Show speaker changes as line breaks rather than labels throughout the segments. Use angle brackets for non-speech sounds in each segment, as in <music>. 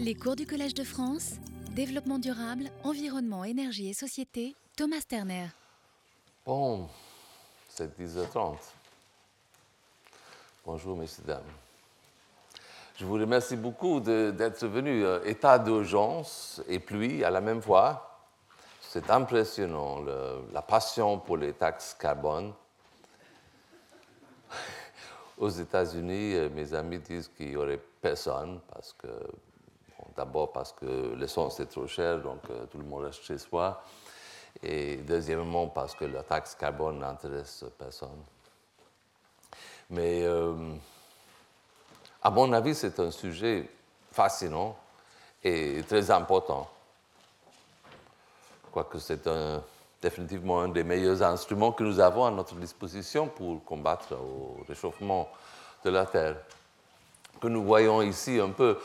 Les cours du Collège de France, Développement durable, Environnement, Énergie et Société, Thomas Terner.
Bon, c'est 10h30. Bonjour, messieurs, dames. Je vous remercie beaucoup d'être venus. État d'urgence et pluie à la même fois. C'est impressionnant, la passion pour les taxes carbone. Aux États-Unis, mes amis disent qu'il n'y aurait personne parce que D'abord parce que l'essence est trop chère, donc euh, tout le monde reste chez soi. Et deuxièmement parce que la taxe carbone n'intéresse personne. Mais euh, à mon avis, c'est un sujet fascinant et très important. Quoique c'est définitivement un des meilleurs instruments que nous avons à notre disposition pour combattre le réchauffement de la Terre. Que nous voyons ici un peu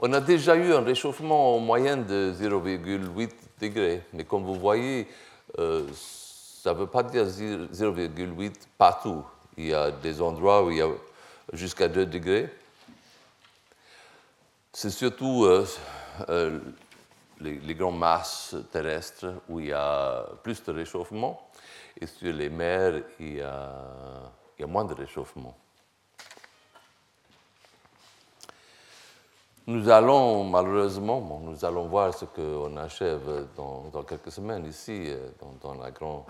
on a déjà eu un réchauffement en moyenne de 0,8 degrés, mais comme vous voyez, euh, ça ne veut pas dire 0,8 partout. Il y a des endroits où il y a jusqu'à 2 degrés. C'est surtout euh, euh, les, grandes masses terrestres où il y a plus de réchauffement, et sur les mers, il y a moins de réchauffement. Nous allons, malheureusement, nous allons voir ce qu'on achève dans, quelques semaines ici, euh, dans, la grande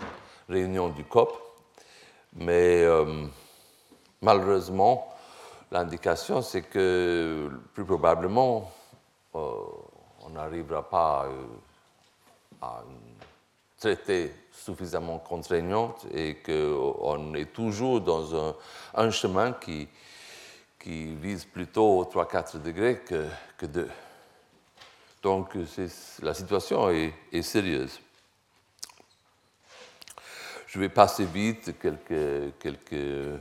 réunion du COP. Mais euh, malheureusement, l'indication, c'est que plus probablement, euh, on n'arrivera pas à, un traité suffisamment contraignant et qu'on est toujours dans un chemin qui, qui vise plutôt 3-4 degrés que, que 2. Donc la situation est, sérieuse. Je vais passer vite quelques, quelques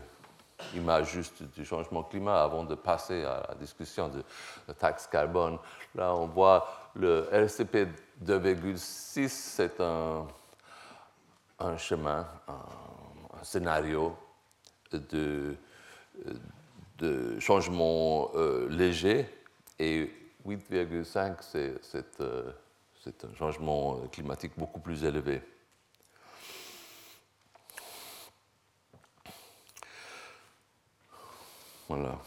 images juste du changement climat avant de passer à la discussion de la taxe carbone. Là, on voit le RCP 2,6, c'est un, un chemin, un, scénario de changements euh, légers et 8,5, euh, c'est un changement climatique beaucoup plus élevé. Voilà.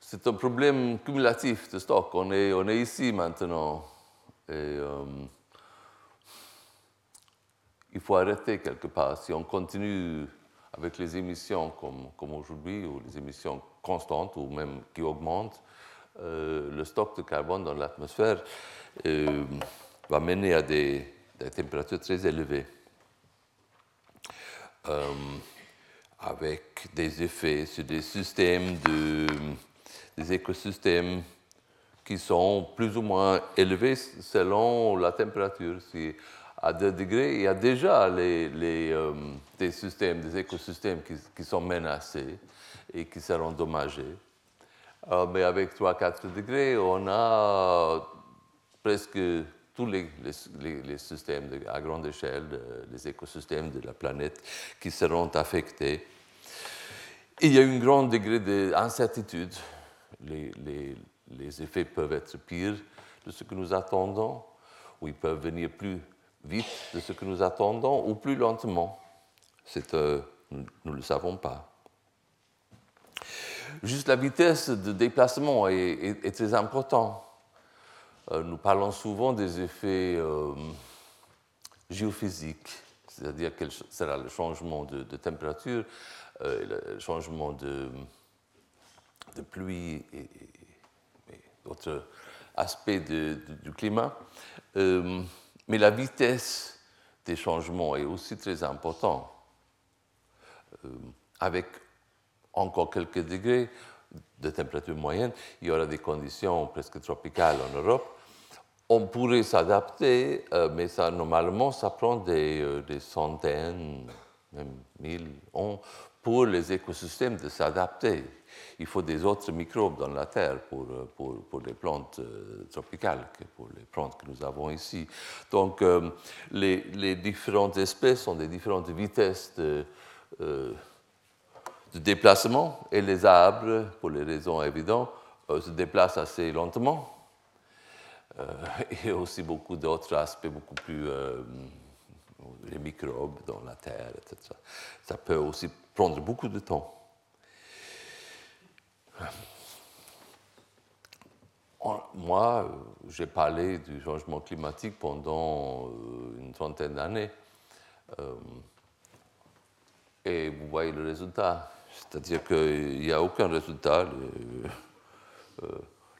C'est un problème cumulatif de stock. On est, on est ici maintenant. Et, euh, il faut arrêter quelque part. Si on continue avec les émissions comme, aujourd'hui, ou les émissions constantes, ou même qui augmentent, euh, le stock de carbone dans l'atmosphère euh, va mener à des, températures très élevées, euh, avec des effets sur des systèmes, de, des écosystèmes qui sont plus ou moins élevés selon la température. À 2 degrés, il y a déjà les, euh, des systèmes, des écosystèmes qui, sont menacés et qui seront endommagés. Euh, mais avec 3-4 degrés, on a presque tous les, les, systèmes à grande échelle, les écosystèmes de la planète qui seront affectés. il y a un grand degré d'incertitude. Les, les effets peuvent être pires de ce que nous attendons, ou ils peuvent venir plus vite de ce que nous attendons ou plus lentement. Euh, nous ne le savons pas. Juste la vitesse de déplacement est, très importante. Euh, nous parlons souvent des effets euh, géophysiques, c'est-à-dire quel sera le changement de, température, le changement de pluie et, d'autres aspects du climat. Mais la vitesse des changements est aussi très importante. Euh, avec encore quelques degrés de température moyenne, il y aura des conditions presque tropicales en Europe. On pourrait s'adapter, euh, mais ça, normalement, ça prend des, euh, des centaines, même mille ans, pour les écosystèmes de s'adapter il faut des autres microbes dans la terre pour, pour, pour les plantes euh, tropicales pour les plantes que nous avons ici. Donc, euh, les, les, différentes espèces ont des différentes vitesses de, euh, déplacement et les arbres, pour les raisons évidentes, se déplace assez lentement. <laughs> et aussi beaucoup d'autres aspects beaucoup plus les microbes dans la terre, etc. Ça peut aussi prendre beaucoup de temps. Moi, j'ai parlé du changement climatique pendant euh, une trentaine d'années. Euh, et vous voyez le résultat. C'est-à-dire qu'il n'y a aucun résultat. Euh,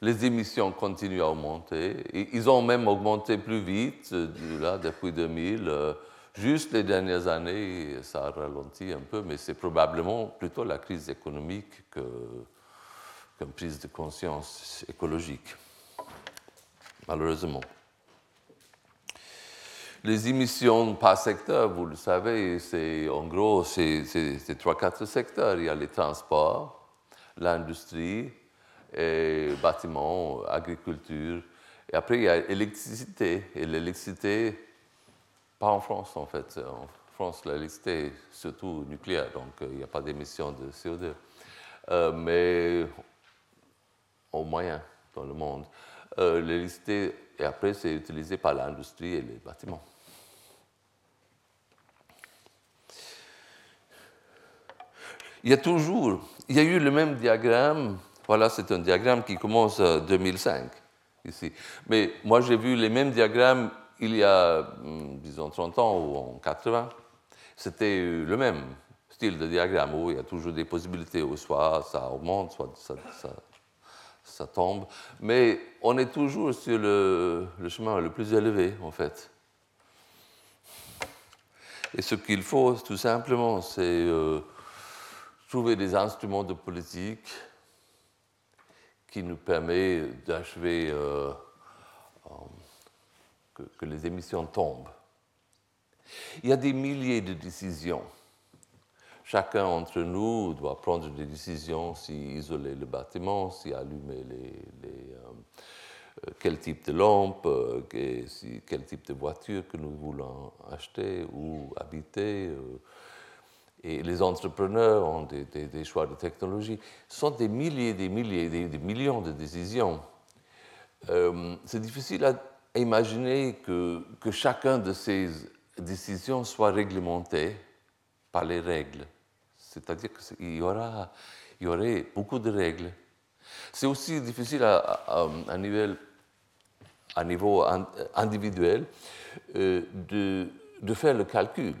les émissions continuent à augmenter. Ils ont même augmenté plus vite là, depuis 2000. Juste les dernières années, ça a ralenti un peu, mais c'est probablement plutôt la crise économique qu'une prise de conscience écologique, malheureusement. Les émissions par secteur, vous le savez, c'est en gros, c'est trois, quatre secteurs. Il y a les transports, l'industrie, et bâtiments, agriculture. Et après, il y a l'électricité. Et l'électricité, pas en France, en fait. En France, l'électricité est surtout nucléaire, donc euh, il n'y a pas d'émission de CO2. Euh, mais au moyen dans le monde, euh, l'électricité, et après, c'est utilisé par l'industrie et les bâtiments. Il y a toujours, il y a eu le même diagramme. Voilà, c'est un diagramme qui commence en 2005 ici. Mais moi, j'ai vu les mêmes diagrammes il y a, hmm, disons, 30 ans ou en 80, c'était le même style de diagramme où il y a toujours des possibilités, où soit ça augmente, soit ça, tombe. Mais on est toujours sur le, chemin le plus élevé, en fait. Et ce qu'il faut, tout simplement, c'est euh, trouver des instruments de politique qui nous permettent d'achever euh, que, les émissions tombent. Il y a des milliers de décisions. Chacun d'entre nous doit prendre des décisions si isoler le bâtiment, si allumer les, euh, quel type de lampe, euh, quel type de voiture que nous voulons acheter ou habiter. Euh. et les entrepreneurs ont des, choix de technologie. Ce sont des milliers, des milliers, des, millions de décisions. c'est difficile à imaginer que, que chacun de ces décisions soit réglementé par les règles. C'est-à-dire qu'il y, aura, il y aurait beaucoup de règles. C'est aussi difficile à, niveau, à niveau individuel euh, de, de, faire le calcul.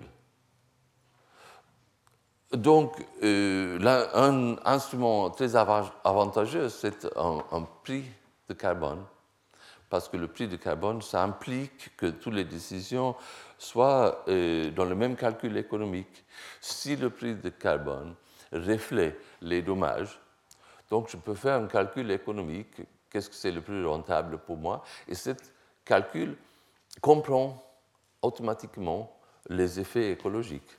Donc, euh, un instrument très avantageux, c'est un prix de carbone parce que le prix du carbone, ça implique que toutes les décisions soient euh, dans le même calcul économique. Si le prix du carbone reflète les dommages, donc je peux faire un calcul économique, qu'est-ce que c'est le plus rentable pour moi, et ce calcul comprend automatiquement les effets écologiques.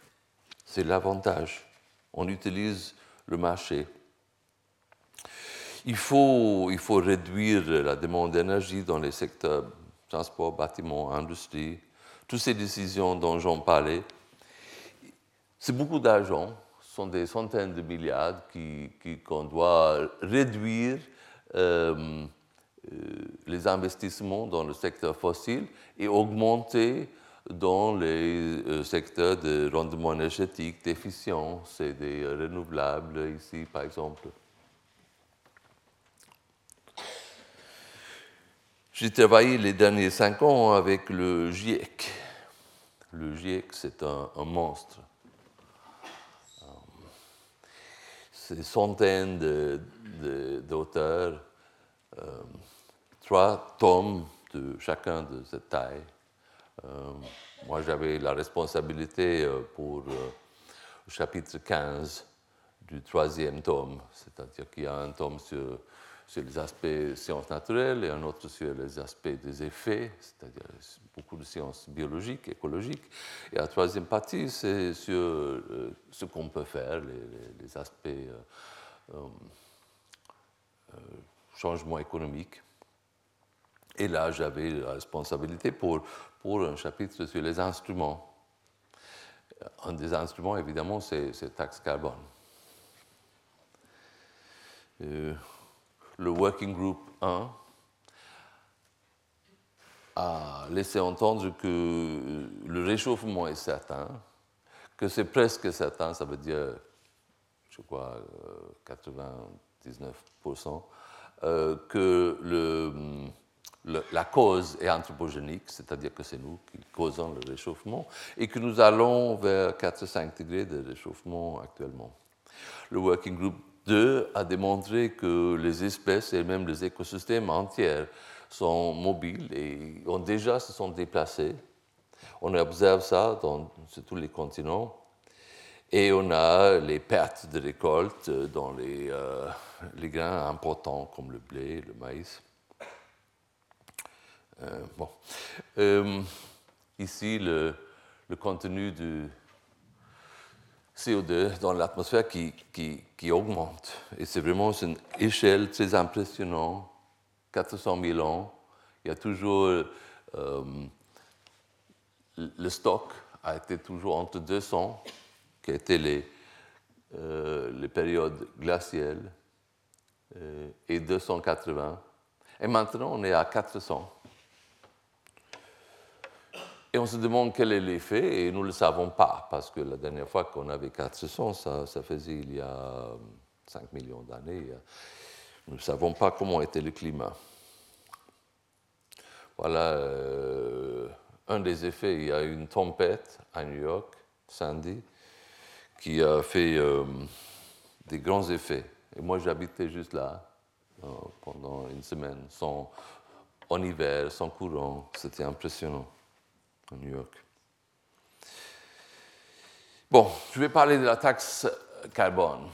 C'est l'avantage. On utilise le marché il faut, il faut réduire la demande d'énergie dans les secteurs transport, bâtiment, industrie. Toutes ces décisions dont j'en parlais, c'est beaucoup d'argent, ce sont des centaines de milliards qu'on doit réduire euh, euh, les investissements dans le secteur fossile et augmenter dans les euh, secteurs de rendement énergétique, d'efficience et des renouvelables, ici par exemple. J'ai travaillé les derniers cinq ans avec le GIEC. Le GIEC, c'est un, monstre. Euh, c'est centaines d'auteurs, euh, trois tomes de chacun de cette taille. Euh, moi, j'avais la responsabilité pour le chapitre 15 du troisième tome, c'est-à-dire qu'il y a un tome sur sur les aspects sciences naturelles et un autre sur les aspects des effets, c'est-à-dire beaucoup de sciences biologiques, écologiques. Et la troisième partie, c'est sur euh, ce qu'on peut faire, les, aspects euh, euh, changement économique. Et là, j'avais la responsabilité pour, pour un chapitre sur les instruments. Un des instruments, évidemment, c'est taxe carbone. Le Working Group 1 a laissé entendre que le réchauffement est certain, que c'est presque certain, ça veut dire, je crois, 99%, euh, que le, la cause est anthropogénique, c'est-à-dire que c'est nous qui causons le réchauffement, et que nous allons vers 4-5 degrés de réchauffement actuellement. Le Working Group 2 a démontré que les espèces et même les écosystèmes entiers sont mobiles et ont déjà se sont déplacés. On observe ça sur tous les continents. Et on a les pertes de récolte dans les, euh, grains importants comme le blé, le maïs. Euh, bon. Euh, ici, le, le, contenu du CO2 dans l'atmosphère qui, qui, qui, augmente. Et c'est vraiment une échelle très impressionnante 400 000 ans, il y a toujours. Euh, le stock a été toujours entre 200, qui étaient les, euh, les périodes glaciales, euh, et 280. Et maintenant, on est à 400. Et on se demande quel est l'effet, et nous ne le savons pas, parce que la dernière fois qu'on avait 400, ça, ça faisait il y a 5 millions d'années. Nous ne savons pas comment était le climat. Voilà euh, un des effets. Il y a eu une tempête à New York, Sandy, qui a fait euh, des grands effets. Et moi, j'habitais juste là euh, pendant une semaine, sans, en hiver, sans courant. C'était impressionnant à New York. Bon, je vais parler de la taxe carbone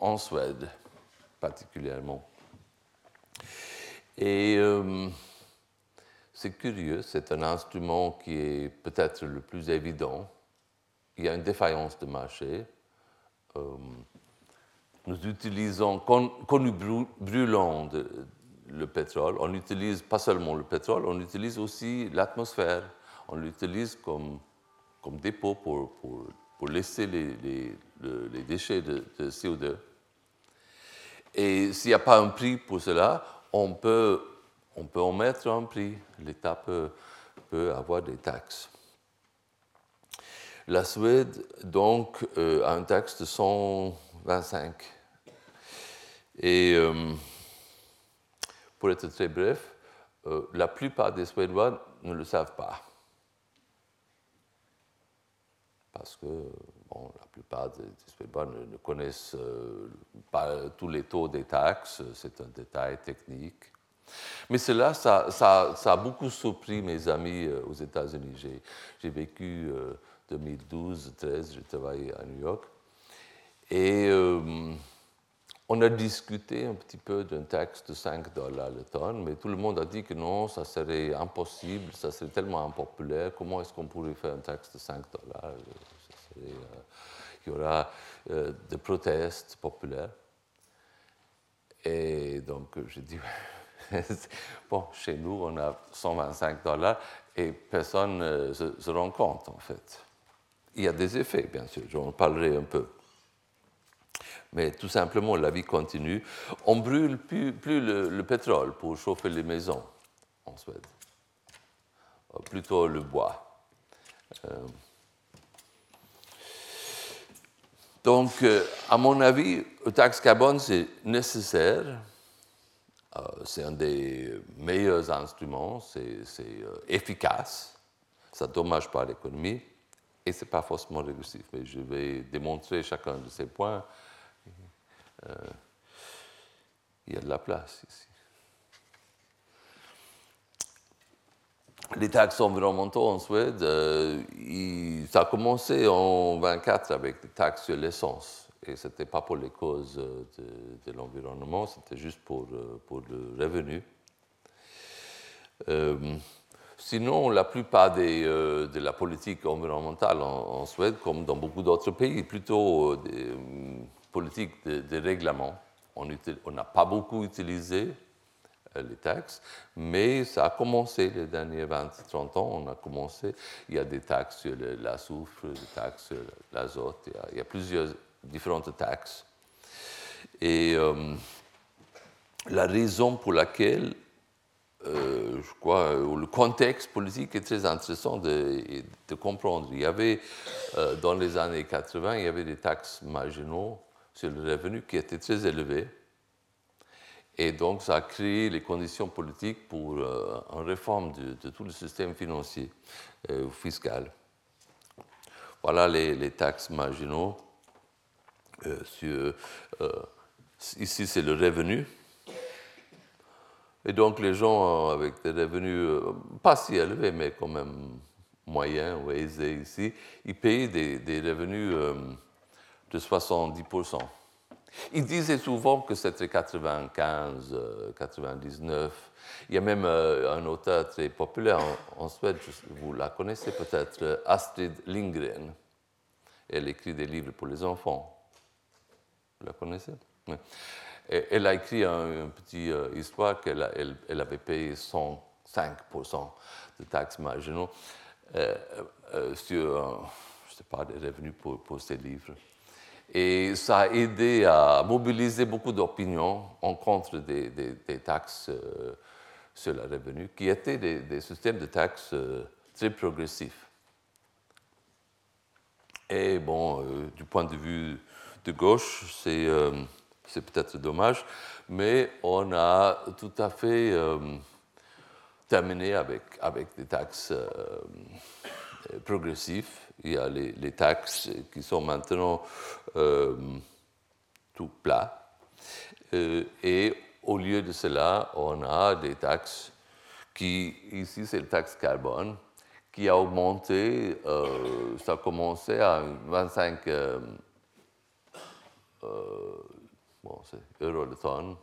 en Suède particulièrement. Et euh, c'est curieux, c'est un instrument qui est peut-être le plus évident. Il y a une défaillance de marché. Euh, nous utilisons, quand, nous brûlons le pétrole, on n'utilise pas seulement le pétrole, on utilise aussi l'atmosphère. On l'utilise comme, comme dépôt pour, pour, pour laisser les, les, les, déchets de, de CO2. Et s'il n'y a pas un prix pour cela, on peut, on peut en mettre un prix. L'État peut, peut, avoir des taxes. La Suède, donc, euh, a un taxe de 125. Et euh, pour être très bref, euh, la plupart des Suédois ne le savent pas. Parce que la plupart des, Suédois ne, connaissent euh, pas tous les taux des taxes, c'est un détail technique. Mais cela, ça, ça, a beaucoup surpris mes amis euh, aux États-Unis. J'ai vécu 2012-2013, euh, j'ai travaillé à New York. Et on a discuté un petit peu d'un taxe de 5 dollars le tonne, mais tout le monde a dit que non, ça serait impossible, ça serait tellement impopulaire. Comment est-ce qu'on pourrait faire un taxe de 5 dollars? Euh, il y aura euh, des protestes populaires. Et donc, j'ai dit, <laughs> bon, chez nous, on a 125 dollars et personne ne se, rend compte, en fait. Il y a des effets, bien sûr, j'en parlerai un peu. Mais tout simplement, la vie continue. On brûle plus, le, pétrole pour chauffer les maisons en Suède, euh, plutôt le bois. Donc, euh, à mon avis, le taxe carbone, c'est nécessaire. Euh, c'est un des meilleurs instruments, c'est euh, efficace, ça ne dommage pas l'économie et ce n'est pas forcément régressif. Mais je vais démontrer chacun de ces points. Il y a de la place ici. les taxes environnementales en Suède, euh, ça a commencé en 24 avec des taxes sur l'essence. Et ce n'était pas pour les causes de, l'environnement, c'était juste pour, euh, pour, le revenu. Euh, sinon, la plupart de la politique environnementale en, Suède, comme dans beaucoup d'autres pays, plutôt politiques de, règlement. On n'a pas beaucoup utilisé euh, les taxes, mais ça a commencé les derniers 20-30 ans, on a commencé, il y a des taxes sur la soufre, des taxes sur l'azote, il, y a plusieurs différentes taxes. Et euh, la raison pour laquelle, euh, je crois, le contexte politique est très intéressant de, de comprendre. Il y avait, dans les années 80, il y avait des taxes marginaux sur le revenu qui étaient très élevés. Et donc, ça a créé les conditions politiques pour une réforme de, tout le système financier ou fiscal. Voilà les, taxes marginaux. sur, ici, c'est le revenu. Et donc les gens avec des revenus euh, pas si élevés, mais quand même moyens ou aisés ici, ils payaient des, revenus euh, de 70%. Ils disaient souvent que c'était 95, 99. Euh, Il y a même un auteur très populaire en, Suède, vous la connaissez peut-être, Astrid Lindgren. Elle écrit des livres pour les enfants. Vous la connaissez? Elle a écrit une petite euh, histoire qu'elle elle, avait payé 105% de taxes marginaux euh, euh, sur, je sais pas, des revenus pour, pour, ses livres. Et ça a aidé à mobiliser beaucoup d'opinions en contre des, taxes sur le revenu, qui étaient des, systèmes de taxes très progressifs. Et bon, du point de vue de gauche, c'est peut-être dommage, mais on a tout à fait euh, terminé avec, avec des taxes euh, progressives. Il y a les, taxes qui sont maintenant euh, tout plats. et au lieu de cela, on a des taxes qui, ici c'est la taxe carbone, qui a augmenté, ça a commencé à 25 bon, c'est euros le tonne.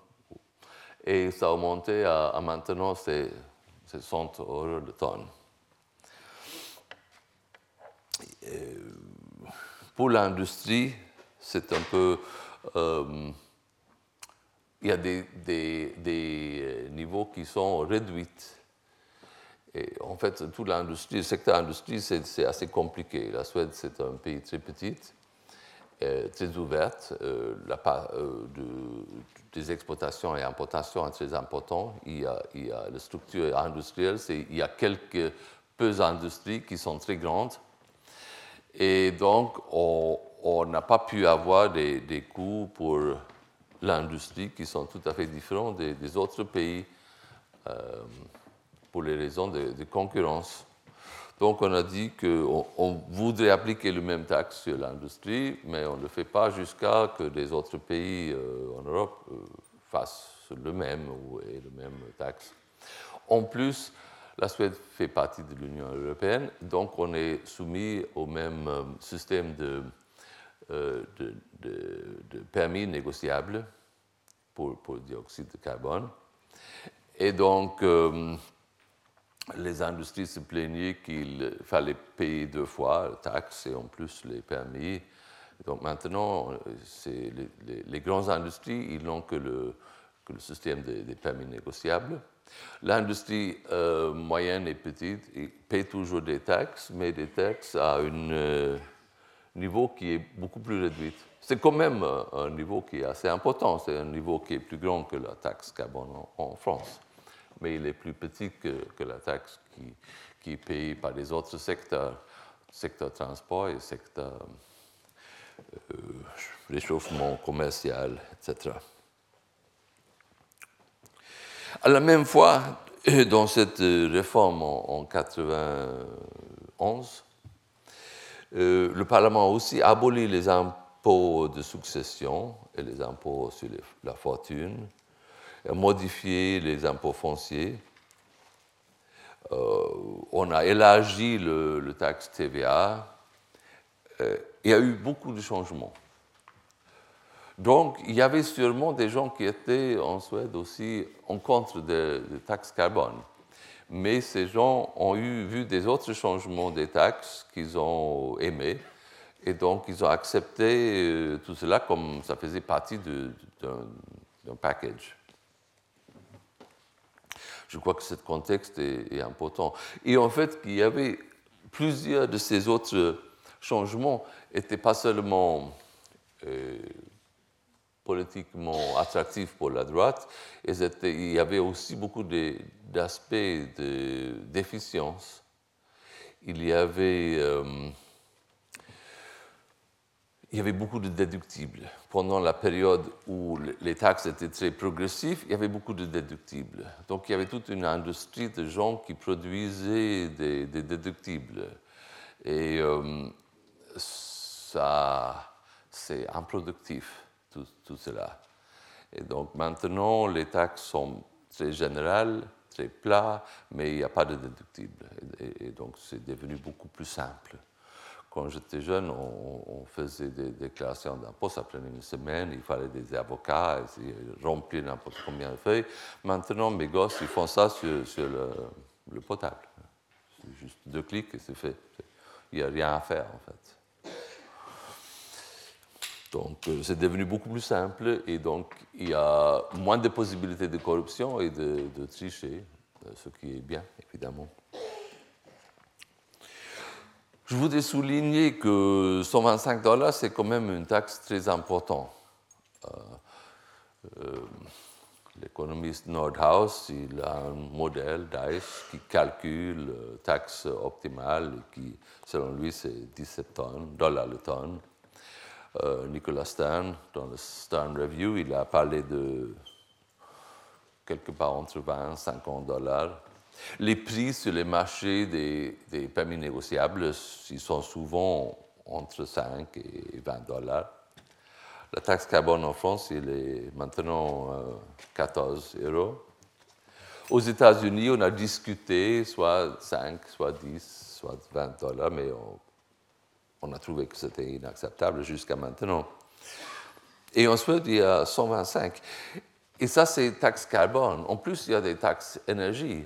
Et ça a augmenté à, maintenant, c'est 100 euros le tonne. pour l'industrie, c'est un peu. Euh, il y a des, des, des, niveaux qui sont réduits. Et en fait, toute l'industrie, le secteur industrie, c'est assez compliqué. La Suède, c'est un pays très petit très ouverte. Euh, la part euh, de, des exportations et importations est très importante. Il y a, il y a la structure industrielle, il y a quelques peu d'industries qui sont très grandes. Et donc, on n'a pas pu avoir des, des coûts pour l'industrie qui sont tout à fait différents des, autres pays euh, pour les raisons de, concurrence. Donc on a dit qu'on voudrait appliquer le même taxe sur l'industrie, mais on ne le fait pas jusqu'à que les autres pays euh, en Europe euh, fassent le même ou aient le même taxe. En plus, la Suède fait partie de l'Union européenne, donc on est soumis au même système de, permis négociables pour, pour, le dioxyde de carbone. Et donc, les industries se plaignaient qu'il fallait payer deux fois la taxe et en plus les permis. Donc maintenant, les, les, grandes industries, ils n'ont que le, que le système des, permis négociables. L'industrie euh, moyenne et petite paie toujours des taxes, mais des taxes à un euh, niveau qui est beaucoup plus réduit. C'est quand même un niveau qui est assez important, c'est un niveau qui est plus grand que la taxe carbone en France mais il est plus petit que, la taxe qui, est payée par les autres secteurs, secteur transport et secteur euh, réchauffement commercial, etc. À la même fois, dans cette réforme en, 1991, euh, le Parlement a aussi aboli les impôts de succession et les impôts sur la fortune modifié les impôts fonciers. Euh, on a élargi le, taxe TVA. Euh, il y a eu beaucoup de changements. Donc, il y avait sûrement des gens qui étaient en Suède aussi en contre des de taxes carbone. Mais ces gens ont eu, vu des autres changements des taxes qu'ils ont aimés. Et donc, ils ont accepté euh, tout cela comme ça faisait partie d'un package. Je crois que ce contexte est, important. Et en fait, il y avait plusieurs de ces autres changements n'étaient pas seulement euh, politiquement attractif pour la droite. Il y avait aussi beaucoup d'aspects de, d'efficience. Il y avait. Euh, il y avait beaucoup de déductibles. Pendant la période où les taxes étaient très progressives, il y avait beaucoup de déductibles. Donc il y avait toute une industrie de gens qui produisaient des, déductibles. Et euh, ça, c'est improductif, tout, cela. Et donc maintenant, les taxes sont très générales, très plats, mais il n'y a pas de déductibles. et donc c'est devenu beaucoup plus simple. Quand j'étais jeune, on, faisait des déclarations d'impôts, ça prenait une semaine, il fallait des avocats, remplir n'importe combien de feuilles. Maintenant, mes gosses, ils font ça sur, le, potable. C'est juste deux clics et c'est fait. Il n'y a rien à faire, en fait. Donc, euh, c'est devenu beaucoup plus simple et donc il y a moins de possibilités de corruption et de, tricher, euh, ce qui est bien, évidemment. Je voudrais souligner que 125 dollars, c'est quand même une taxe très importante. Euh, l'économiste Nordhaus, il a un modèle DICE qui calcule taxe optimale qui, selon lui, c'est 17 dollars le tonne. Euh, Nicolas Stern, dans le Stern Review, il a parlé de quelque part entre 20 et 50 dollars les prix sur les marchés des, permis négociables ils sont souvent entre 5 et 20 dollars. La taxe carbone en France, il est maintenant 14 euh, euros. Aux États-Unis, on a discuté soit 5, soit 10, soit 20 dollars, mais on, a trouvé que c'était inacceptable jusqu'à maintenant. Et ensuite, il y a 125. Et ça, c'est taxe carbone. En plus, il y a des taxes énergie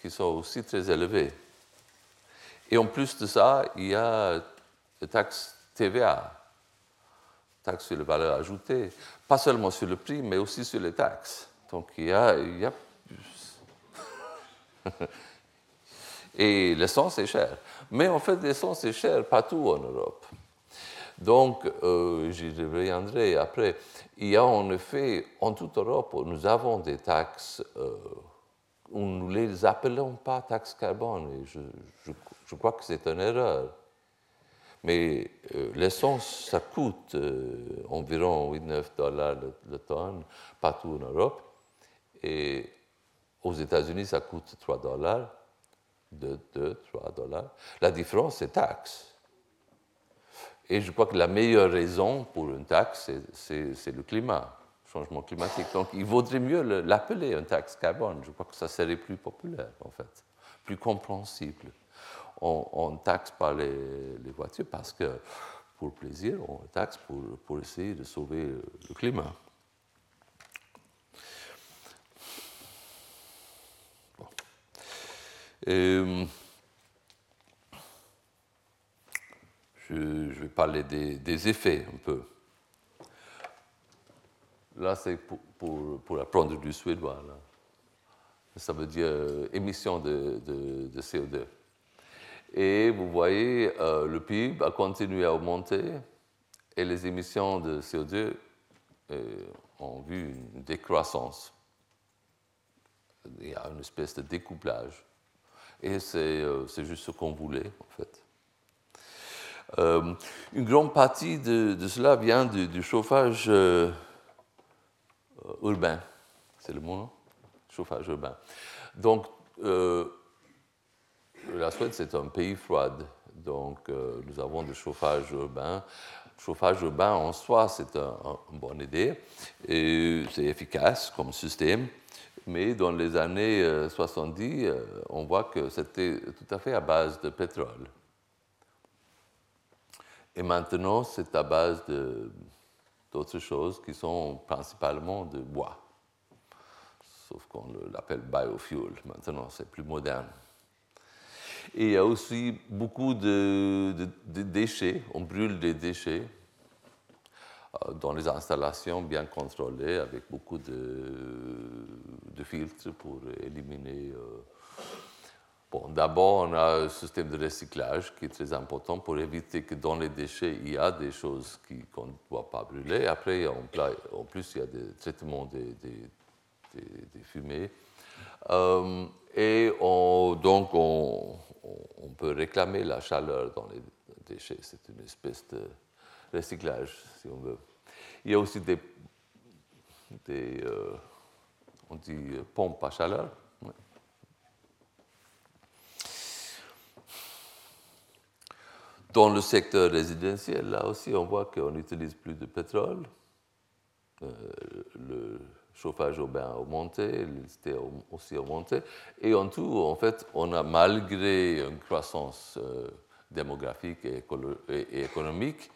qui sont aussi très élevés. Et en plus de ça, il y a la taxe TVA, taxe sur la valeur ajoutée, pas seulement sur le prix, mais aussi sur les taxes. Donc il y a, il y a <laughs> Et l'essence est chère. Mais en fait, l'essence est chère partout en Europe. Donc, euh, j'y reviendrai après. Il y a en effet, en toute Europe, nous avons des taxes euh, nous ne les appelons pas taxes carbone. Je, crois que c'est une erreur. Mais euh, l'essence, ça coûte euh, environ 8-9 dollars le, tonne partout en Europe. Et aux États-Unis, ça coûte 3 dollars. 2, 2, 3 dollars. La différence, c'est taxe. Et je crois que la meilleure raison pour une taxe, c'est le climat changement climatique. Donc il vaudrait mieux l'appeler une taxe carbone. Je crois que ça serait plus populaire, en fait, plus compréhensible. On, taxe pas les, voitures parce que, pour plaisir, on taxe pour essayer de sauver le climat. Euh, je, vais parler des effets un peu. Là, c'est pour, pour, apprendre du suédois. Ça veut dire euh, émission de, de, CO2. Et vous voyez, euh, le PIB a continué à augmenter et les émissions de CO2 euh, ont vu une décroissance. Il y a une espèce de découplage. Et c'est juste ce qu'on voulait, en fait. une grande partie de, cela vient du, chauffage euh, urbain. C'est le mot, Chauffage urbain. Donc, euh, la Suède, c'est un pays froid. Donc, euh, nous avons du chauffage urbain. Le chauffage urbain en soi, c'est une bonne idée. Et c'est efficace comme système. Mais dans les années 70, on voit que c'était tout à fait à base de pétrole. Et maintenant, c'est à base d'autres choses qui sont principalement de bois. Sauf qu'on l'appelle biofuel. Maintenant, c'est plus moderne. Et il y a aussi beaucoup de, déchets. On brûle des déchets euh, dans les installations bien contrôlées avec beaucoup de, filtres pour éliminer Bon, D'abord, on a un système de recyclage qui est très important pour éviter que dans les déchets, il y a des choses qu'on ne doit pas brûler. Après, en, plus, il y a des traitements des, des, fumées. Euh, et donc, on, peut réclamer la chaleur dans les déchets. C'est une espèce de recyclage, si on veut. Il y a aussi des, des euh, on dit pompes à chaleur Dans le secteur résidentiel, là aussi, on voit qu'on n'utilise plus de pétrole. Euh, le chauffage au bain a augmenté, l'électricité a augmenté. Et en tout, en fait, on a, malgré une croissance euh, démographique et, économique,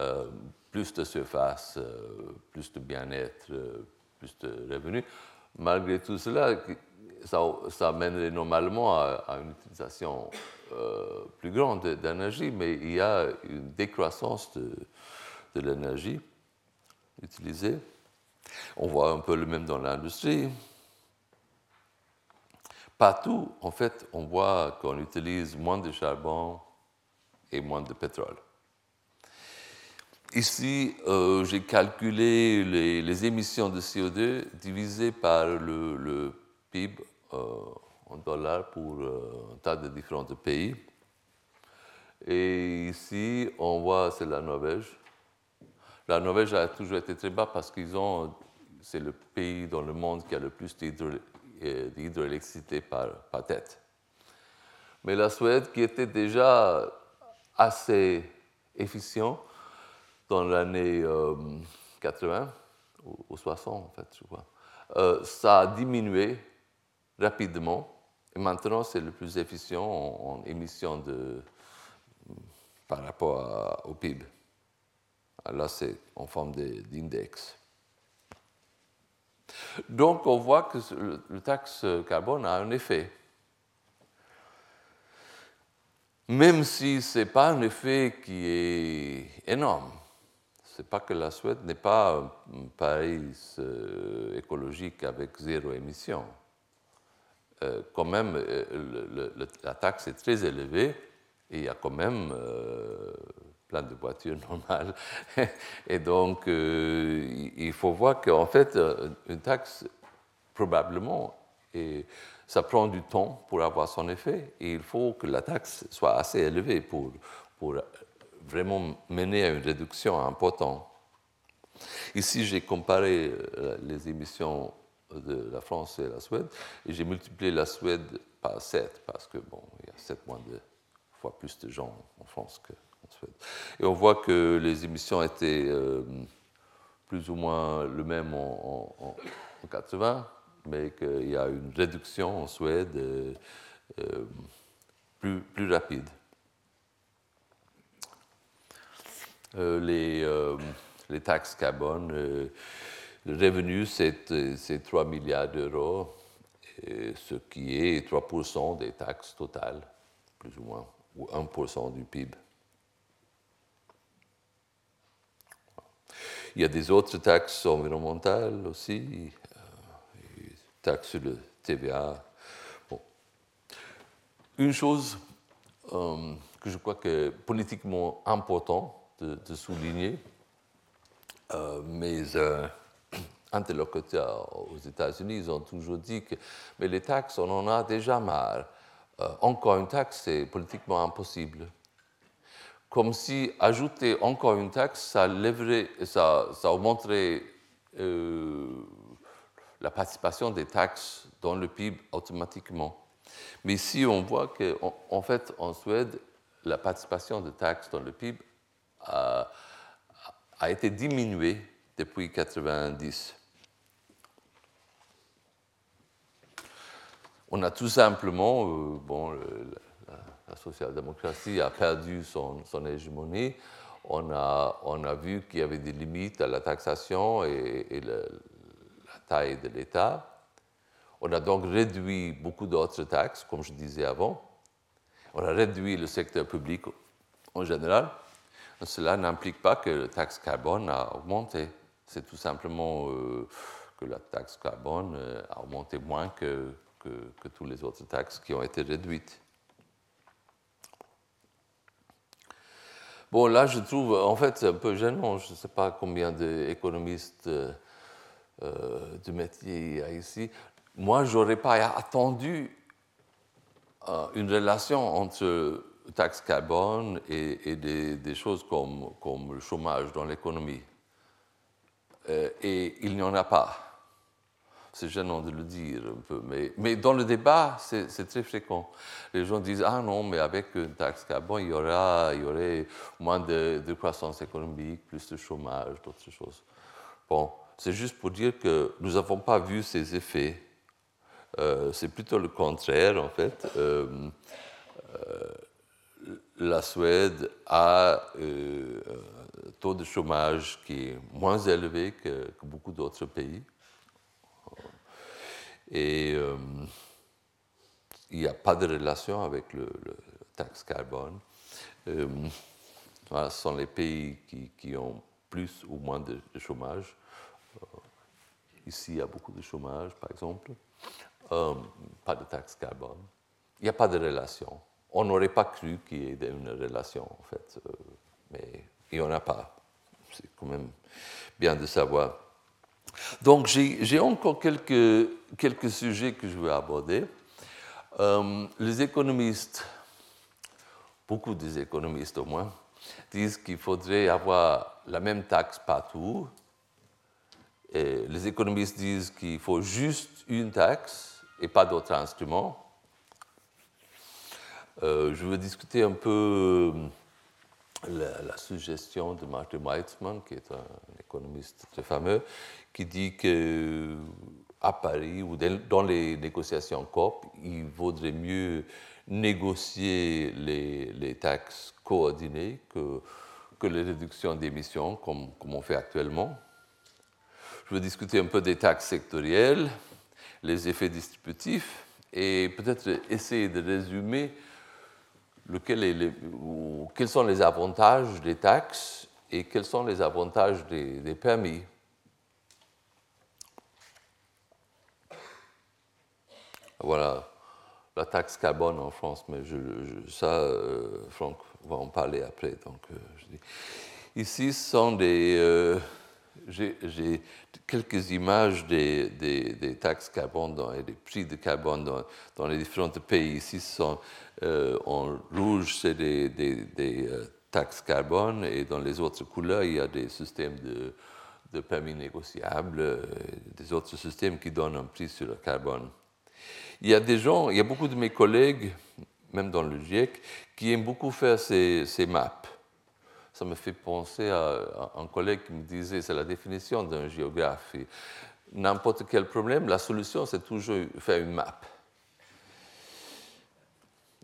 euh, plus de surface, plus de bien-être, plus de revenus. Malgré tout cela, ça, mènerait normalement à une utilisation euh, plus grande d'énergie, mais il y a une décroissance de, de l'énergie utilisée. On voit un peu le même dans l'industrie. Partout, en fait, on voit qu'on utilise moins de charbon et moins de pétrole. Ici, euh, j'ai calculé les, émissions de CO2 divisées par le, PIB euh, en dollars pour euh, un tas de différents pays. Et ici, on voit, c'est la Norvège. La Norvège a toujours été très bas parce qu'ils ont, c'est le pays dans le monde qui a le plus d'hydroélectricité par tête. Mais la Suède, qui était déjà assez efficient dans l'année 80 euh, ou, 60, en fait, je crois, ça a diminué rapidement et maintenant, c'est le plus efficient en, émissions de, par rapport au PIB. Là, c'est en forme d'index. Donc, on voit que le, taxe carbone a un effet. Même si ce n'est pas un effet qui est énorme. N'est pas que la Suède n'est pas un pays euh, écologique avec zéro émission. Euh, quand même, euh, la taxe est très élevée et il y a quand même plein de voitures <laughs> normales. et donc, il faut voir qu'en fait, une taxe, probablement, ça prend du temps pour avoir son effet. Et il faut que la taxe soit assez élevée pour vraiment mener à une réduction importante. Ici, j'ai comparé les émissions de la France et la Suède. Et j'ai multiplié la Suède par 7 parce que, bon, il y a 7 de, fois plus de gens en France qu'en Suède. Et on voit que les émissions étaient euh, plus ou moins le même en, en, 80, mais qu'il y a une réduction en Suède euh, euh, plus rapide. Les, les taxes carbone le revenu, c'est 3 milliards d'euros, ce qui est 3% des taxes totales, plus ou moins, ou 1% du PIB. Il y a des autres taxes environnementales aussi, euh, taxes sur le TVA. Une chose euh, que je crois que politiquement important de, souligner, euh, mais <clears throat> interlocuteurs aux États-Unis, ont toujours dit que mais les taxes, on en a déjà marre. Euh, encore une taxe, c'est politiquement impossible. Comme si ajouter encore une taxe, ça, lèverait, ça, ça augmenterait euh, la participation des taxes dans le PIB automatiquement. Mais ici, on voit qu'en en fait, en Suède, la participation des taxes dans le PIB a, été diminuée depuis 1990. on a tout simplement, euh, bon, la, social-démocratie a perdu son, hégémonie. On a, on a vu qu'il y avait des limites à la taxation et, la taille de l'État. On a donc réduit beaucoup d'autres taxes, comme je disais avant. On a réduit le secteur public en général. Cela n'implique pas que la taxe carbone a augmenté. C'est tout simplement euh, que la taxe carbone euh, a augmenté moins que que, toutes les autres taxes qui ont été réduites. Bon, là, je trouve, en fait, c'est un peu gênant. Je ne sais pas combien d'économistes euh, euh, de métier il y a ici. Moi, je n'aurais pas attendu une relation entre taxe carbone et, des, choses comme, le chômage dans l'économie. et il n'y en a pas. C'est gênant de le dire un peu, mais, mais dans le débat, c'est très fréquent. Les gens disent Ah non, mais avec une taxe carbone, il y, aura, il y aurait moins de, croissance économique, plus de chômage, d'autres choses. Bon, c'est juste pour dire que nous n'avons pas vu ces effets. Euh, c'est plutôt le contraire, en fait. Euh, euh, la Suède a un taux de chômage qui est moins élevé que beaucoup d'autres pays. Et euh, il n'y a pas de relation avec le, taxe carbone. Euh, ce sont les pays qui, ont plus ou moins de, chômage. Euh, ici, il y a beaucoup de chômage, par exemple. pas de taxe carbone. Il n'y a pas de relation. On n'aurait pas cru qu'il y ait une relation, en fait. mais il n'y en a pas. C'est quand même bien de savoir. Donc j'ai encore quelques, quelques, sujets que je veux aborder. Euh, les économistes, beaucoup des économistes au moins, disent qu'il faudrait avoir la même taxe partout. Les économistes disent qu'il faut juste une taxe et pas d'autres instruments. Euh, je veux discuter un peu la, suggestion de Martin Weitzman, qui est un économiste très fameux, qui dit que à Paris ou dans les négociations COP, il vaudrait mieux négocier les, taxes coordonnées que, que les réductions d'émissions comme, comme on fait actuellement. Je veux discuter un peu des taxes sectorielles, les effets distributifs et peut-être essayer de résumer lequel quels sont les avantages des taxes et quels sont les avantages des, permis? Voilà la taxe carbone en France, mais je, ça, euh, Franck va en parler après. Donc, euh, Ici, ce sont des. Euh, j'ai quelques images des, taxes carbone et des prix de carbone dans, les différents pays. Ici, euh, en rouge, c'est des, euh, taxes carbone et dans les autres couleurs, il y a des systèmes de, de permis négociables, euh, des autres systèmes qui donnent un prix sur le carbone. Il y a des gens, il y a beaucoup de mes collègues, même dans le GIEC, qui aiment beaucoup faire ces, ces maps. Ça me fait penser à, un collègue qui me disait, c'est la définition d'un géographe. N'importe quel problème, la solution, c'est toujours faire une map.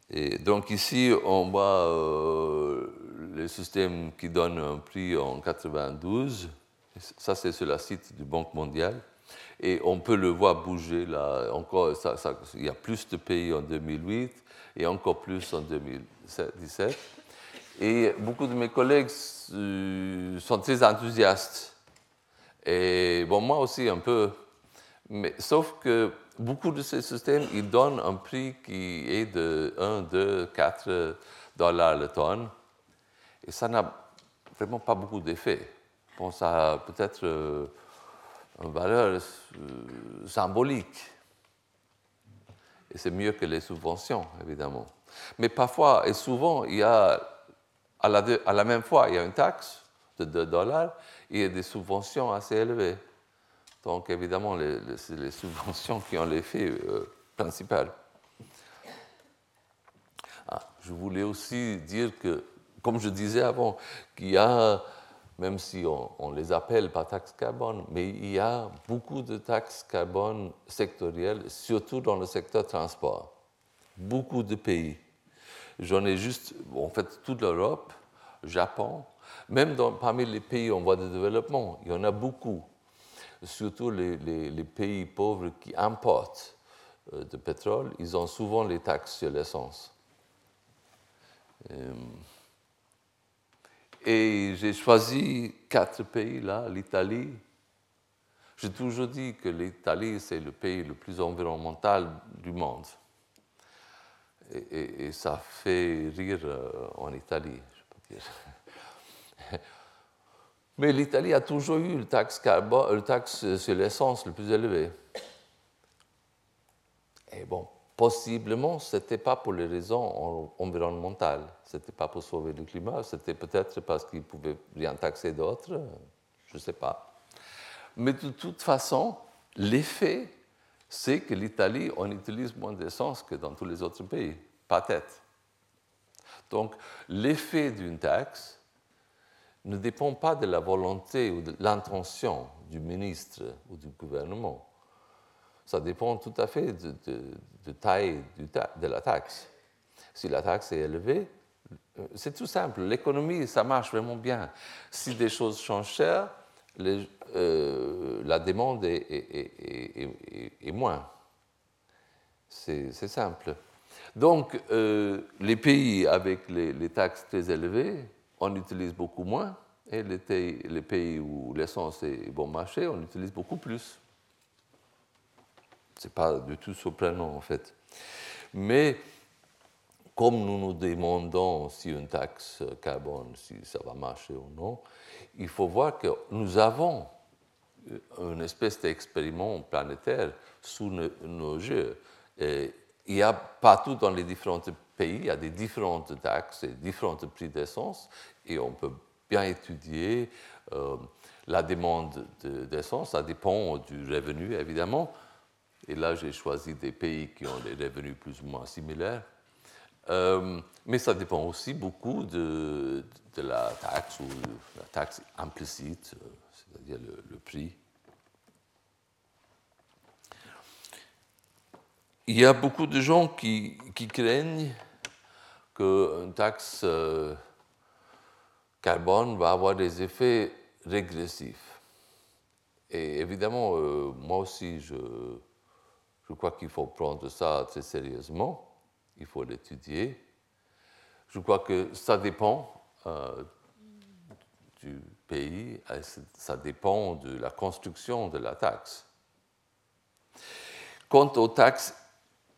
Et donc ici, on voit euh, le système qui donne un prix en 92. Ça, c'est sur la site du Banque mondiale. Et on peut le voir bouger là. Encore, il y a plus de pays en 2008 et encore plus en 2017. Et beaucoup de mes collègues sont très enthousiastes. Et bon, moi aussi un peu. Mais, sauf que beaucoup de ces systèmes, ils donnent un prix qui est de 1, 2, 4 dollars le tonne. Et ça n'a vraiment pas beaucoup d'effet. Bon, ça a peut-être euh, une valeur euh, symbolique. Et c'est mieux que les subventions, évidemment. Mais parfois et souvent, il y a, à la, même fois, il y a une taxe de 2 dollars et des subventions assez élevées. Donc évidemment, c'est les subventions qui ont l'effet euh, principal. Ah, je voulais aussi dire que, comme je disais avant, qu'il y a, même si on, les appelle pas taxes carbone, mais il y a beaucoup de taxes carbone sectorielles, surtout dans le secteur transport. Beaucoup de pays. J'en ai juste, en fait, toute l'Europe, Japon, même parmi les pays en voie de développement, il y en a beaucoup surtout les, pays pauvres qui importent euh, de pétrole, ils ont souvent les taxes sur l'essence. Euh, et j'ai choisi quatre pays là, l'Italie. J'ai toujours dit que l'Italie, c'est le pays le plus environnemental du monde. Et, ça fait rire en Italie, je peux dire. <laughs> Mais l'Italie a toujours eu le taxe, carbone, le taxe sur l'essence le plus élevé. Et bon, possiblement, ce n'était pas pour les raisons environnementales, ce n'était pas pour sauver le climat, c'était peut-être parce qu'ils pouvaient rien taxer d'autres, je ne sais pas. Mais de toute façon, l'effet, c'est que l'Italie, on utilise moins d'essence que dans tous les autres pays, pas tête. Donc, l'effet d'une taxe ne dépend pas de la volonté ou de l'intention du ministre ou du gouvernement ça dépend tout à fait de, de, taille de la taxe. Si la taxe est élevée, euh, c'est tout simple. L'économie, ça marche vraiment bien. Si des choses changent euh, la demande est, moins. C'est simple. Donc, euh, les pays avec les, taxes très élevées, on utilise beaucoup moins. Et les, les pays où l'essence est bon marché, on utilise beaucoup plus. Ce n'est pas du tout surprenant en fait. Mais comme nous nous demandons si une taxe carbone, si ça va marcher ou non, il faut voir que nous avons une espèce d'expériment planétaire sous nos, yeux. il y a partout dans les différents pays, il y a des différentes taxes et différents prix d'essence, et on peut bien étudier euh, la demande d'essence. ça dépend du revenu, évidemment, et là, j'ai choisi des pays qui ont des revenus plus ou moins similaires. Euh, mais ça dépend aussi beaucoup de, la taxe ou la taxe implicite, euh, c'est-à-dire le, prix. Il y a beaucoup de gens qui, qui craignent qu'une taxe euh, carbone va avoir des effets régressifs. Et évidemment, moi aussi, je crois qu'il faut prendre ça très sérieusement, il faut l'étudier. Je crois que ça dépend euh, du pays, ça dépend de la construction de la taxe. Quant aux taxes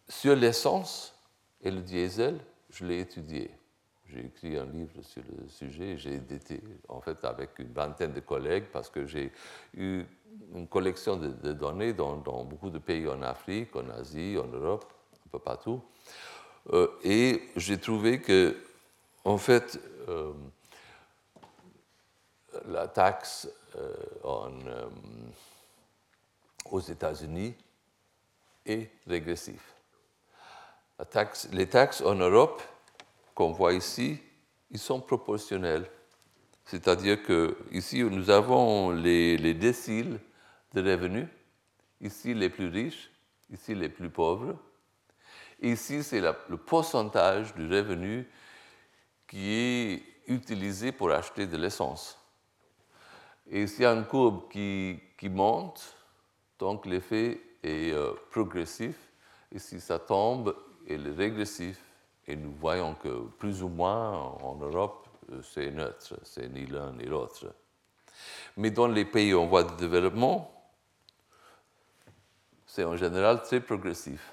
sur l'essence et le diesel, je l'ai étudié. J'ai écrit un livre sur le sujet, j'ai édité en fait avec une vingtaine de collègues parce que j'ai eu une collection de, données dans, beaucoup de pays en Afrique, en Asie, en Europe, un peu partout. Euh, et j'ai trouvé que, en fait, euh, la taxe euh, aux États-Unis est régressive. les taxes en Europe, qu'on voit ici, ils sont proportionnels. C'est-à-dire que ici nous avons les, les déciles de revenus. Ici, les plus riches, ici, les plus pauvres. Ici, c'est le pourcentage du revenu qui est utilisé pour acheter de l'essence. Et a une courbe qui, monte, donc l'effet est euh, progressif. Et si ça tombe, il est régressif. Et nous voyons que plus ou moins en Europe, euh, c'est neutre, c'est ni l'un ni l'autre. Mais dans les pays en voie de développement, c'est en général très progressif.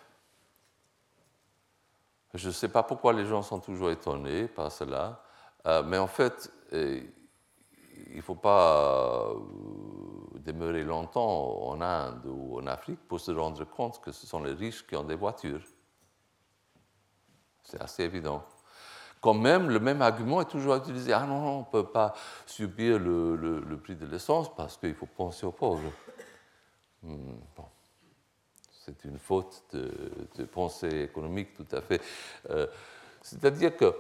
Je ne sais pas pourquoi les gens sont toujours étonnés par cela, euh, mais en fait, euh, il ne faut pas euh, demeurer longtemps en Inde ou en Afrique pour se rendre compte que ce sont les riches qui ont des voitures. C'est assez évident. Quand même, le même argument est toujours utilisé. Ah non, on ne peut pas subir le, prix de l'essence parce qu'il faut penser aux pauvres. Hmm, bon c'est une faute de, pensée économique tout à fait. Euh, c'est-à-dire que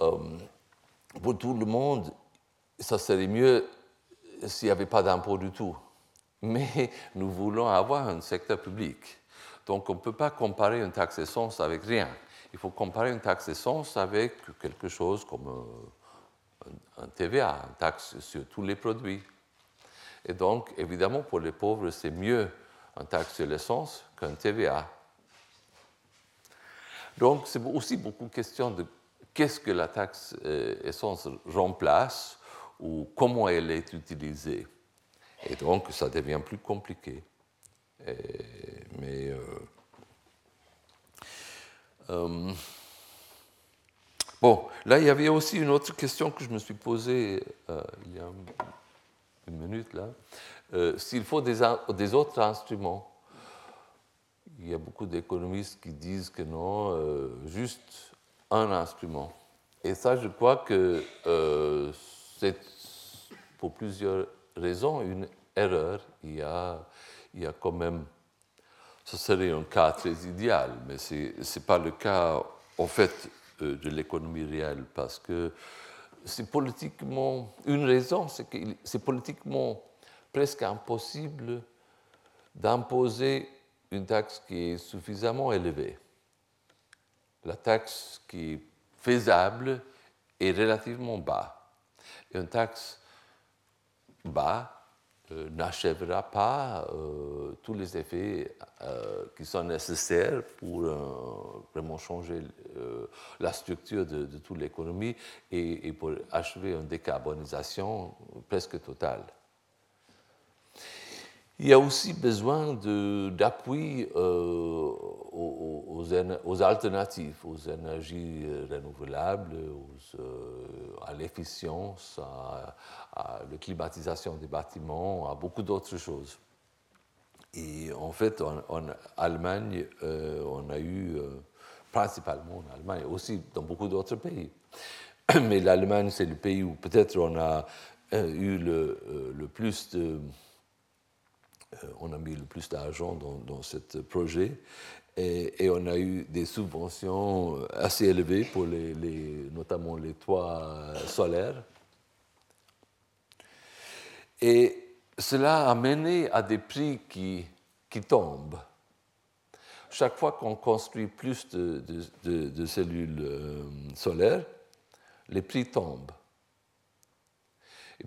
euh, pour tout le monde, ça serait mieux s'il n'y avait pas d'impôt du tout. Mais nous voulons avoir un secteur public. Donc on ne peut pas comparer une taxe essence avec rien. Il faut comparer une taxe essence avec quelque chose comme euh, un TVA, une taxe sur tous les produits. Et donc, évidemment, pour les pauvres, c'est mieux un taxe sur l'essence qu'un TVA. Donc, c'est aussi beaucoup question de qu'est-ce que la taxe euh, essence remplace ou comment elle est utilisée. Et donc, ça devient plus compliqué. mais euh, Euh, bon, là, il y avait aussi une autre question que je me suis posée euh, il y a une minute, là. Euh, s'il faut des, autres instruments, il y a beaucoup d'économistes qui disent que non, juste un instrument. Et ça, je crois que c'est pour plusieurs raisons une erreur. Il y a, il y a quand même ce serait un cas très idéal, mais ce n'est pas le cas, en fait, euh, de l'économie réelle, parce que c'est politiquement, une raison, c'est que c'est politiquement presque impossible d'imposer une taxe qui est suffisamment élevée. La taxe qui est faisable est relativement bas. une taxe bas euh, n'achèvera pas euh, tous les effets euh, qui sont nécessaires pour vraiment changer la structure de, toute l'économie et, pour achever une décarbonisation presque totale. Il y a aussi besoin d'appui euh, aux, alternatives, aux énergies renouvelables, euh, à l'efficience, à, la climatisation des bâtiments, à beaucoup d'autres choses. Et en fait, en, Allemagne, euh, on a eu, principalement en Allemagne, aussi dans beaucoup d'autres pays, mais l'Allemagne, c'est le pays où peut-être on a eu le, plus de euh, on a mis le plus d'argent dans, ce projet et, on a eu des subventions assez élevées pour les, notamment les toits solaires. Et cela a mené à des prix qui, qui tombent. Chaque fois qu'on construit plus de cellules euh, solaires, les prix tombent.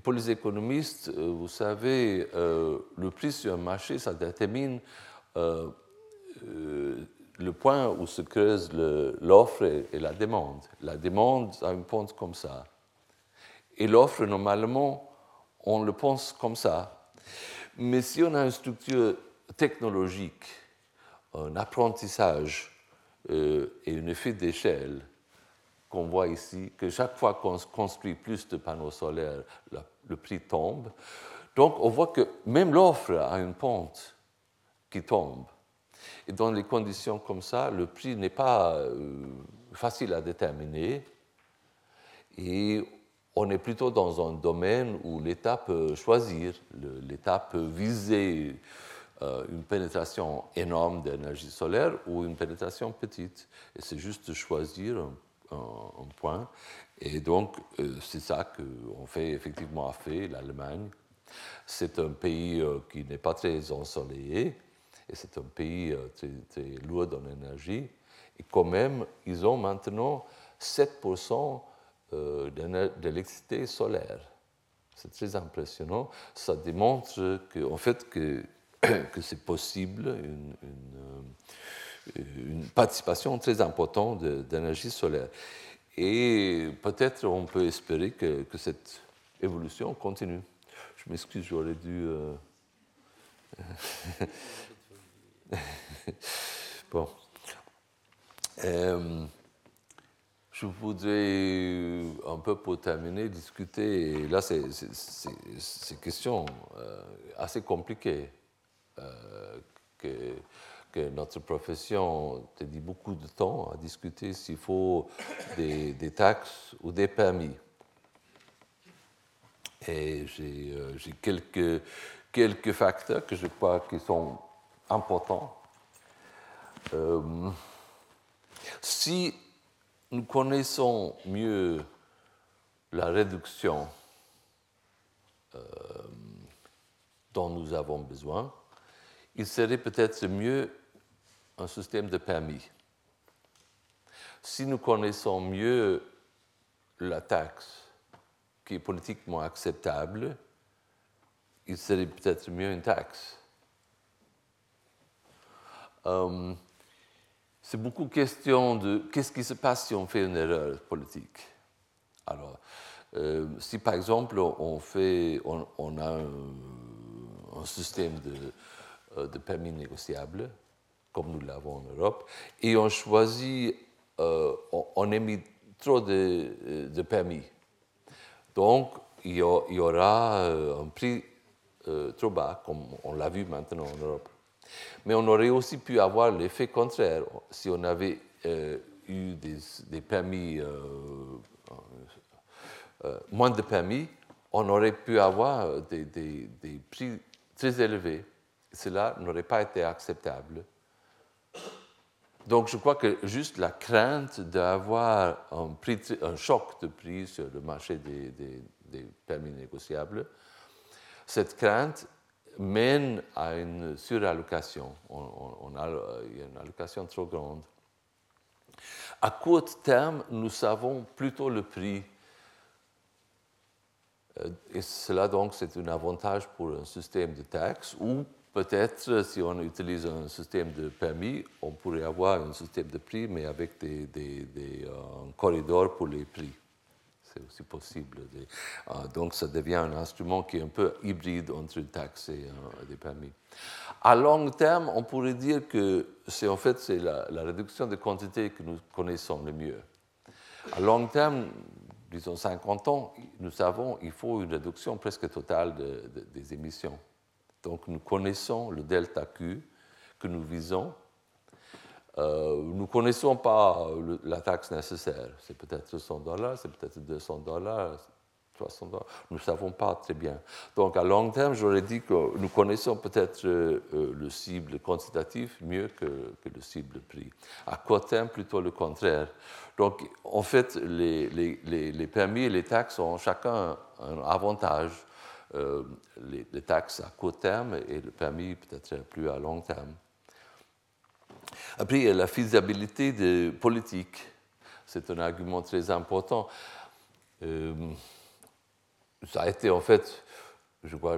Pour les économistes, euh, vous savez, euh, le prix sur un marché, ça détermine euh, le point où se creuse l'offre et, la demande. La demande a une pente comme ça. Et l'offre, normalement, on le pense comme ça. Mais si on a une structure technologique, un apprentissage et un effet d'échelle, qu'on voit ici, que chaque fois qu'on construit plus de panneaux solaires, le, prix tombe. Donc on voit que même l'offre a une pente qui tombe. Et dans les conditions comme ça, le prix n'est pas euh, facile à déterminer. Et on est plutôt dans un domaine où l'État peut choisir, l'État peut viser euh, une pénétration énorme d'énergie solaire ou une pénétration petite. Et c'est juste de choisir un un, point. Et donc, euh, c'est ça qu'on fait effectivement à fait, l'Allemagne. C'est un pays euh, qui n'est pas très ensoleillé, et c'est un pays euh, très, lourd en énergie. Et quand même, ils ont maintenant 7% d'électricité solaire. C'est très impressionnant. Ça démontre que, en fait que, <coughs> que c'est possible une participation très importante d'énergie solaire. Et peut-être on peut espérer que, cette évolution continue. Je m'excuse, j'aurais dû... Euh, <laughs> bon. Euh, je voudrais, un peu pour terminer, discuter, là c'est une question euh, assez compliquée, que notre profession dit beaucoup de temps à discuter s'il faut des, taxes ou des permis. Et j'ai euh, quelques, quelques facteurs que je crois qui sont importants. Euh, si nous connaissons mieux la réduction euh, dont nous avons besoin, il serait peut-être mieux un système de permis. Si nous connaissons mieux la taxe qui est politiquement acceptable, il serait peut-être mieux une taxe. Euh, c'est beaucoup question de qu'est-ce qui se passe si on fait une erreur politique. Alors, euh, si par exemple on, fait, on, a un, système de, euh, de permis négociables, comme nous l'avons en Europe, et on choisit on, émet trop de, permis. Donc, il y, aura un prix trop bas, comme on l'a vu maintenant en Europe. Mais on aurait aussi pu avoir l'effet contraire si on avait eu des, permis, moins de permis, on aurait pu avoir des, des prix très élevés. Cela n'aurait pas été acceptable. Donc je crois que juste la crainte d'avoir un, un, choc de prix sur le marché des, permis négociables, cette crainte mène à une surallocation. On, a, il y a une allocation trop grande. À court terme, nous savons plutôt le prix. Euh, et cela, donc, c'est un avantage pour un système de taxes ou Peut-être, si on utilise un système de permis, on pourrait avoir un système de prix, mais avec des, des, un corridor pour les prix. C'est aussi possible. Euh, donc, ça devient un instrument qui est un peu hybride entre une taxe et des permis. À long terme, on pourrait dire que c'est en fait la, réduction de quantité que nous connaissons le mieux. À long terme, disons 50 ans, nous savons qu'il faut une réduction presque totale des émissions. Donc nous connaissons le delta Q que nous visons. Euh, nous ne connaissons pas la taxe nécessaire. C'est peut-être 100 dollars, c'est peut-être 200 dollars, 300 dollars. Nous ne savons pas très bien. Donc à long terme, j'aurais dit que nous connaissons peut-être euh, le cible quantitatif mieux que, le cible prix. À court terme, plutôt le contraire. Donc en fait, les, les permis et les taxes ont chacun un avantage euh, les, taxes à court terme et le permis peut-être plus à long terme. Après, la faisabilité de politique, c'est un argument très important. Euh, ça a été en fait, je crois,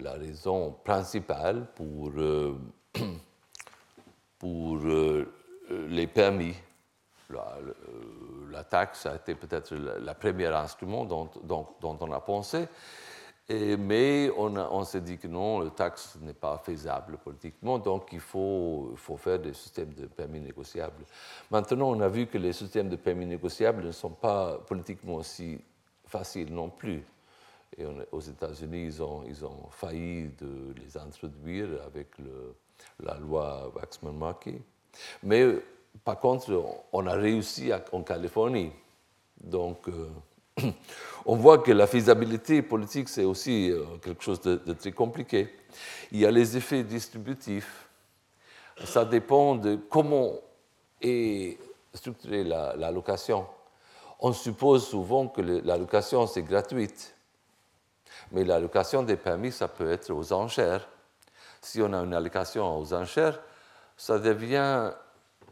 la, raison principale pour, euh, <clears throat> pour les permis. La, taxe a été peut-être le premier instrument dont, on a pensé mais on, s'est dit que non, le taxe n'est pas faisable politiquement, donc il faut, faire des systèmes de permis négociables. Maintenant, on a vu que les systèmes de permis négociables ne sont pas politiquement aussi faciles non plus. Et aux États-Unis, ils ont, failli de les introduire avec la loi Waxman-Markey. Mais par contre, on a réussi en Californie. Donc, euh, on voit que la faisabilité politique, c'est aussi euh, quelque chose de, très compliqué. Il y a les effets distributifs. Ça dépend de comment est structurée l'allocation. on suppose souvent que l'allocation, c'est gratuite. Mais l'allocation des permis, ça peut être aux enchères. Si on a une allocation aux enchères, ça devient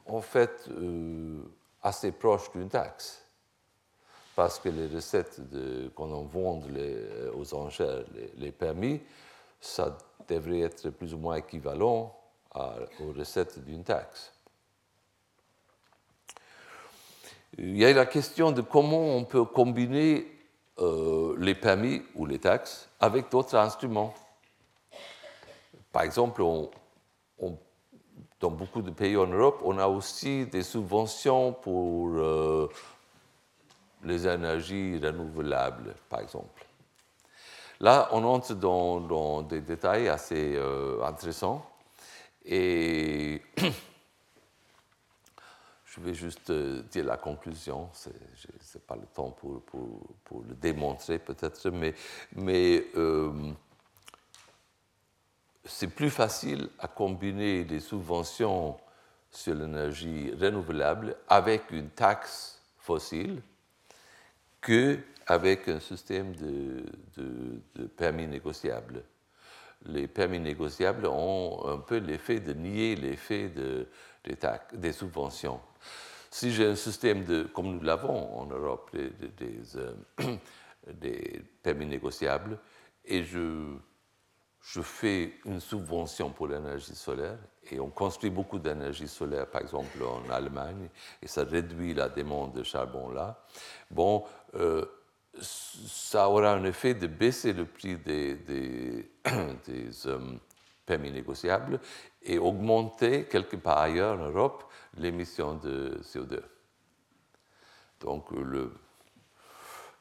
en fait euh, assez proche d'une taxe parce que les recettes qu'on on vend aux enchères les, permis, ça devrait être plus ou moins équivalent aux recettes d'une taxe. Il y a la question de comment on peut combiner euh, les permis ou les taxes avec d'autres instruments. Par exemple, dans beaucoup de pays en Europe, on a aussi des subventions pour euh, les énergies renouvelables, par exemple. Là, on entre dans, des détails assez euh, intéressants et <clears throat> je vais juste euh, dire la conclusion. Ce n'est pas le temps pour, le démontrer peut-être, mais, mais euh, c'est plus facile à combiner des subventions sur l'énergie renouvelable avec une taxe fossile qu'avec un système de, permis négociables. Les permis négociables ont un peu l'effet de nier l'effet de, des, subventions. Si j'ai un système de, comme nous l'avons en Europe, des, des euh, <clears throat> permis négociables, et je, je fais une subvention pour l'énergie solaire, et on construit beaucoup d'énergie solaire, par exemple en Allemagne, et ça réduit la demande de charbon là. Bon, euh, ça aura un effet de baisser le prix des, <clears throat> euh, permis négociables et augmenter quelque part ailleurs en Europe l'émission de CO2. Donc le,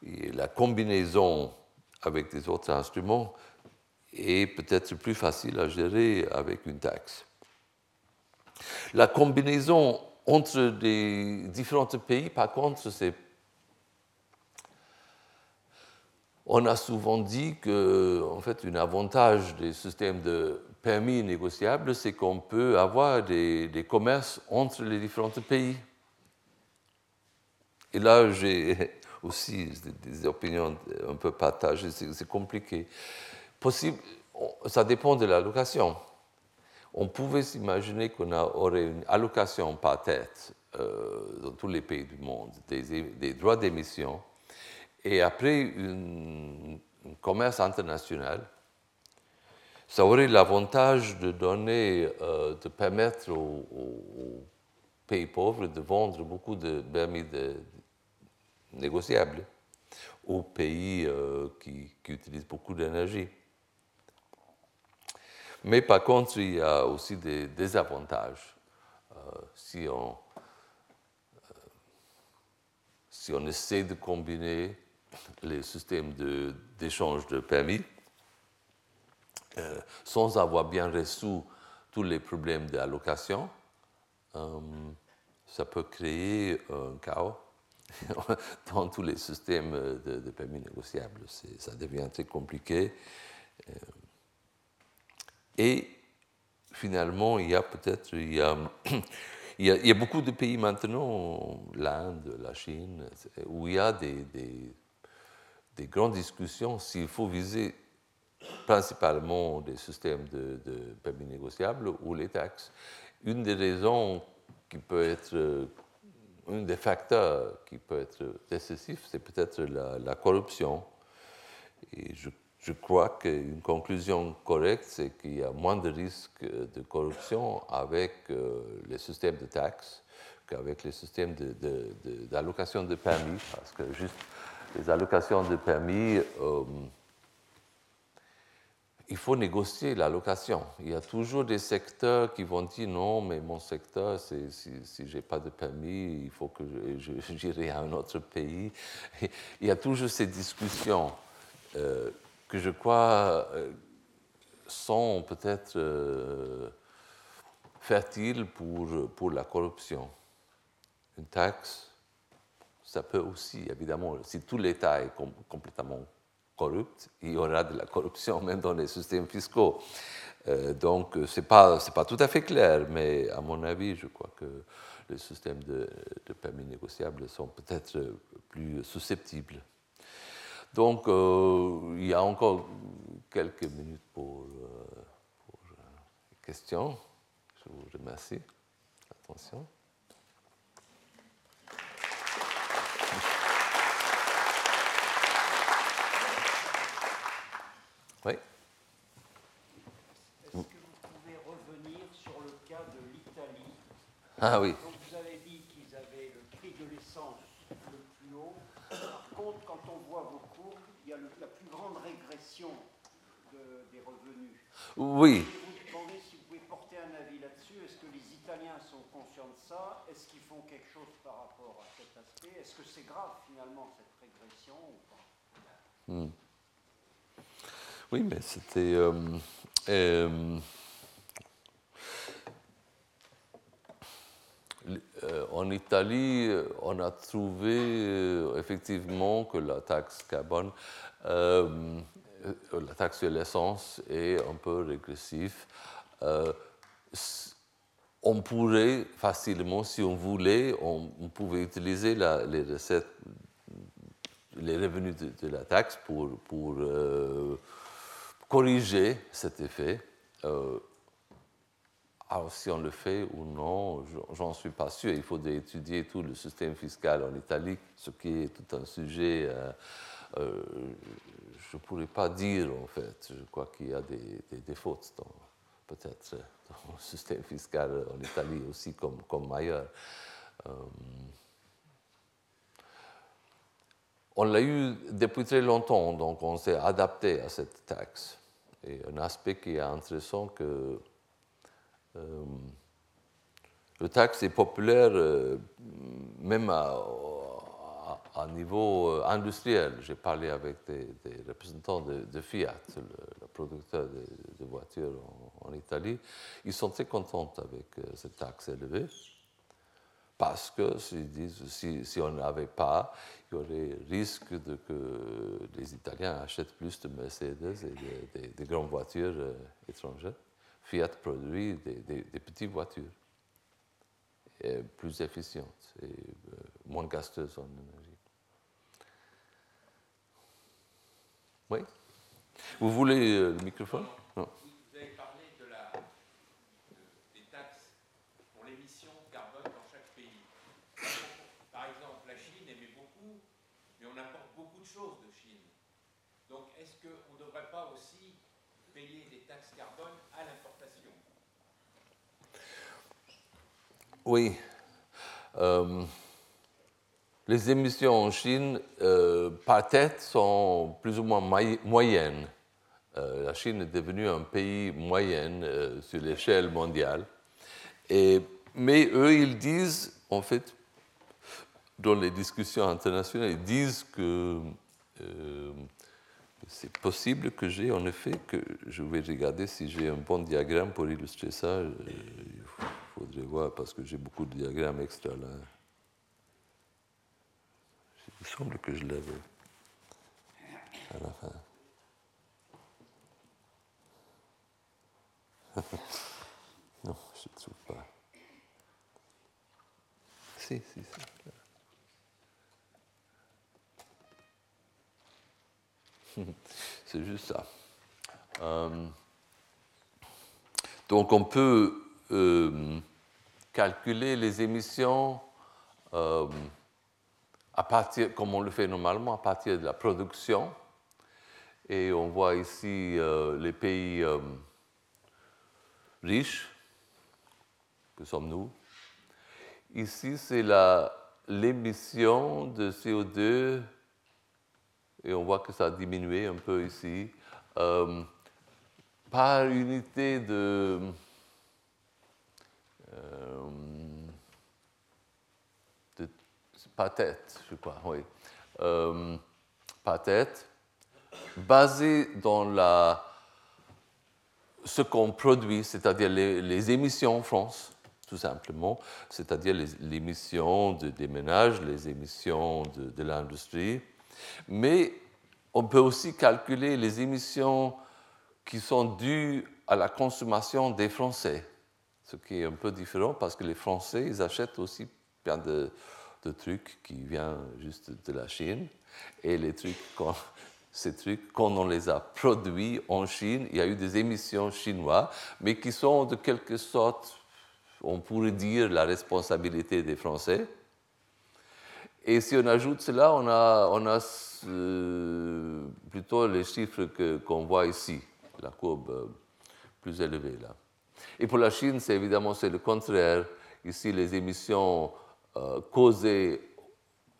la combinaison avec des autres instruments est peut-être plus facile à gérer avec une taxe. La combinaison entre des différents pays, par contre, c'est on a souvent dit que, en fait, un avantage des systèmes de permis négociables, c'est qu'on peut avoir des, des, commerces entre les différents pays. Et là, j'ai <laughs> aussi des opinions un peu partagées, c'est compliqué. Possible, ça dépend de l'allocation. On pouvait s'imaginer qu'on aurait une allocation par tête euh, dans tous les pays du monde des, droits d'émission et après un commerce international, ça aurait l'avantage de donner, euh, de permettre aux, pays pauvres de vendre beaucoup de permis négociables aux pays euh, qui, utilisent beaucoup d'énergie. Mais par contre, il y a aussi des désavantages. Euh, si, on, si on essaie de combiner les systèmes d'échange de, permis euh, sans avoir bien résolu tous les problèmes d'allocation. Euh, ça peut créer un chaos <laughs> dans tous les systèmes de, permis négociables. Ça devient très compliqué. Euh, et finalement, il y a peut-être il <clears throat> a, il, y a, beaucoup de pays maintenant, l'Inde, la Chine, où il y a des des grandes discussions s'il faut viser principalement des systèmes de, permis négociables ou les taxes. Une des raisons qui peut être, un des facteurs qui peut être décisif, c'est peut-être la, corruption. Et je, je crois qu'une conclusion correcte, c'est qu'il y a moins de risques de corruption avec euh, les systèmes de taxes qu'avec les systèmes d'allocation de, permis, parce que juste les allocations de permis, euh, il faut négocier l'allocation. Il y a toujours des secteurs qui vont dire non, mais mon secteur, si, si je n'ai pas de permis, il faut que <laughs> j'irai à un autre pays. <laughs> il y a toujours ces discussions euh, que je crois euh, sont peut-être fertiles pour, pour la corruption. Une taxe ça peut aussi, évidemment, si tout l'État est complètement corrupt, il y aura de la corruption même dans les systèmes fiscaux. Euh, donc, ce n'est pas, pas tout à fait clair, mais à mon avis, je crois que les systèmes de, permis négociables sont peut-être plus susceptibles. Donc, euh, il y a encore quelques minutes pour, euh, pour les questions. Je vous remercie. Attention. Oui.
Est-ce que vous pouvez revenir sur le cas de l'Italie?
Ah oui.
Donc vous avez dit qu'ils avaient le prix de l'essence le plus haut. Par contre, quand on voit vos courbes, il y a la plus grande régression des revenus.
Oui.
Demander si vous pouvez porter un avis là-dessus. Est-ce que les Italiens sont conscients de ça? Est-ce qu'ils font quelque chose par rapport à cet aspect? Est-ce que c'est grave finalement cette régression ou pas? Hmm.
Oui, mais c'était. Euh, euh, euh, en Italie, on a trouvé effectivement que la taxe carbone, la taxe sur l'essence est un peu régressive. on pourrait facilement, si on voulait, on, pouvait utiliser les recettes, les revenus de, la taxe pour, pour corriger cet effet. Euh, alors si on le fait ou non, j'en suis pas sûr. Il faudrait étudier tout le système fiscal en Italie, ce qui est tout un sujet. Euh, euh, je ne pourrais pas dire en fait. Je crois qu'il y a des, des, fautes peut-être dans le système fiscal en Italie aussi comme, ailleurs. on l'a eu depuis très longtemps, donc on s'est adapté à cette taxe. Et un aspect qui est intéressant, que euh, le taxe est populaire euh, même à niveau euh, industriel, j'ai parlé avec des, représentants de, Fiat, le, producteur de, voitures en, Italie. Ils sont très contents avec euh, cette taxe élevée parce que disent, si, si, on n'avait pas, il y aurait risque de que les Italiens achètent plus de Mercedes et des grandes voitures euh, étrangères. Fiat produit des, petites voitures plus efficientes et moins gasteuses en énergie. Oui Vous voulez euh, le microphone?
Vous avez parlé de des taxes pour l'émission carbone dans chaque pays. Par exemple, la Chine émet beaucoup, mais on importe beaucoup de choses de Chine. Donc, est-ce qu'on ne devrait pas aussi payer des taxes carbone à l'importation
Oui. Euh, les émissions en Chine, euh, par tête, sont plus ou moins moyennes. Euh, la Chine est devenue un pays moyen sur l'échelle mondiale. Mais eux, ils disent, en fait, dans les discussions internationales, ils disent que c'est possible que j'ai, en effet, que je vais regarder si j'ai un bon diagramme pour illustrer ça. Faudrait voir parce que j'ai beaucoup de diagrammes extra là. Il semble que je l'avais à la fin. <laughs> non, je ne trouve pas. Si, si, si. <laughs> C'est juste ça. Euh, donc on peut euh, calculer les émissions euh, à partir, comme on le fait normalement, à partir de la production. Et on voit ici euh, les pays riches, que sommes-nous. Ici, c'est l'émission de CO2, et on voit que ça a diminué un peu ici, par unité de pas tête, je crois, oui. Euh, tête, basé dans la, ce qu'on produit, c'est-à-dire les, émissions en France, tout simplement, c'est-à-dire les, émissions des ménages, les émissions de, de l'industrie. Mais on peut aussi calculer les émissions qui sont dues à la consommation des Français, ce qui est un peu différent parce que les Français, ils achètent aussi plein de, trucs qui viennent juste de la Chine. Et les trucs, <laughs> ces trucs, quand on les a produits en Chine, il y a eu des émissions chinoises, mais qui sont de quelque sorte, on pourrait dire, la responsabilité des Français. Et si on ajoute cela, on a, on a euh, plutôt les chiffres qu'on voit ici, la courbe euh, plus élevée là. Et pour la Chine, c'est évidemment c'est le contraire. Ici, les émissions euh, causées,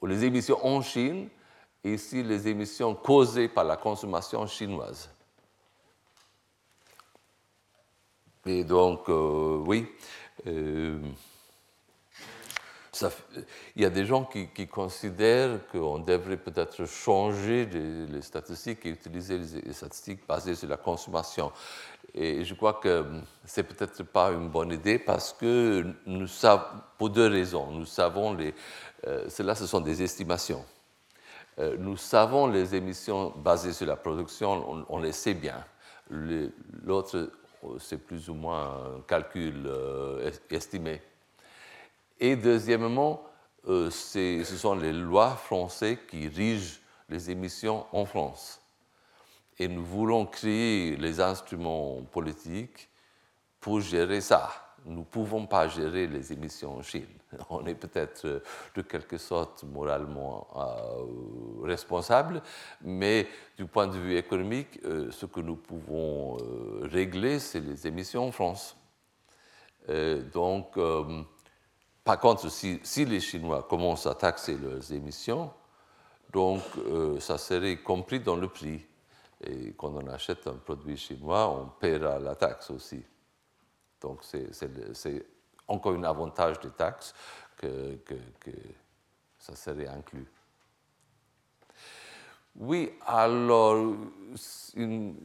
les émissions en Chine, et ici les émissions causées par la consommation chinoise. Et donc, euh, oui, euh, il y a des gens qui, considèrent qu'on devrait peut-être changer les, statistiques et utiliser les, statistiques basées sur la consommation. Et je crois que c'est peut-être pas une bonne idée parce que nous savons, pour deux raisons, nous savons les, euh, cela ce sont des estimations. Euh, nous savons les émissions basées sur la production, on, les sait bien. L'autre, c'est plus ou moins un calcul euh, estimé. Et deuxièmement, euh, ce sont les lois françaises qui rigent les émissions en France. Et nous voulons créer les instruments politiques pour gérer ça. Nous ne pouvons pas gérer les émissions en Chine. <laughs> On est peut-être euh, de quelque sorte moralement euh, responsable, mais du point de vue économique, ce que nous pouvons régler, c'est les émissions en France. donc, par contre, si, les Chinois commencent à taxer leurs émissions, donc euh, ça serait compris dans le prix. Et quand on achète un produit chinois, on paiera la taxe aussi. Donc c'est encore un avantage des taxes que, ça serait inclus. Oui, alors,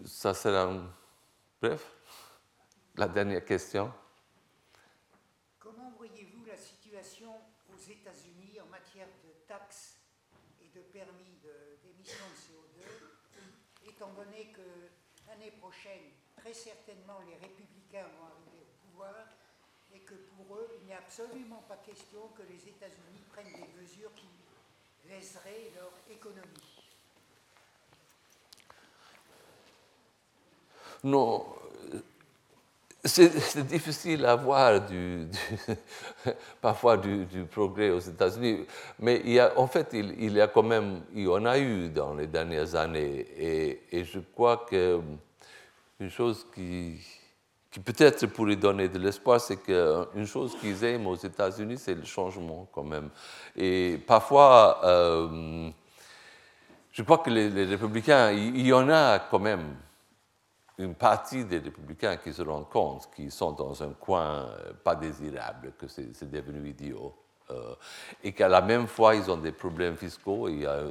ça sera bref. La dernière question.
Comment voyez-vous la situation aux États-Unis en matière de taxes et de permis d'émission de, CO2, étant donné que l'année prochaine, très certainement, les républicains vont arriver au pouvoir et que pour eux, il n'est absolument pas question que les États-Unis prennent des mesures qui laisseraient leur économie.
Non, c'est difficile à voir <laughs> parfois du, progrès aux États-Unis, mais en fait, il, y a quand même, il y en a eu dans les dernières années, et, je crois que une chose qui, peut-être pourrait donner de l'espoir, c'est qu'une chose qu'ils aiment aux États-Unis, c'est le changement quand même. Et parfois, euh, je crois que les républicains, il y en a quand même une partie des républicains qui se rendent compte qu'ils sont dans un coin euh, pas désirable, que c'est devenu idiot. Euh, et qu'à la même fois, ils ont des problèmes fiscaux, il y a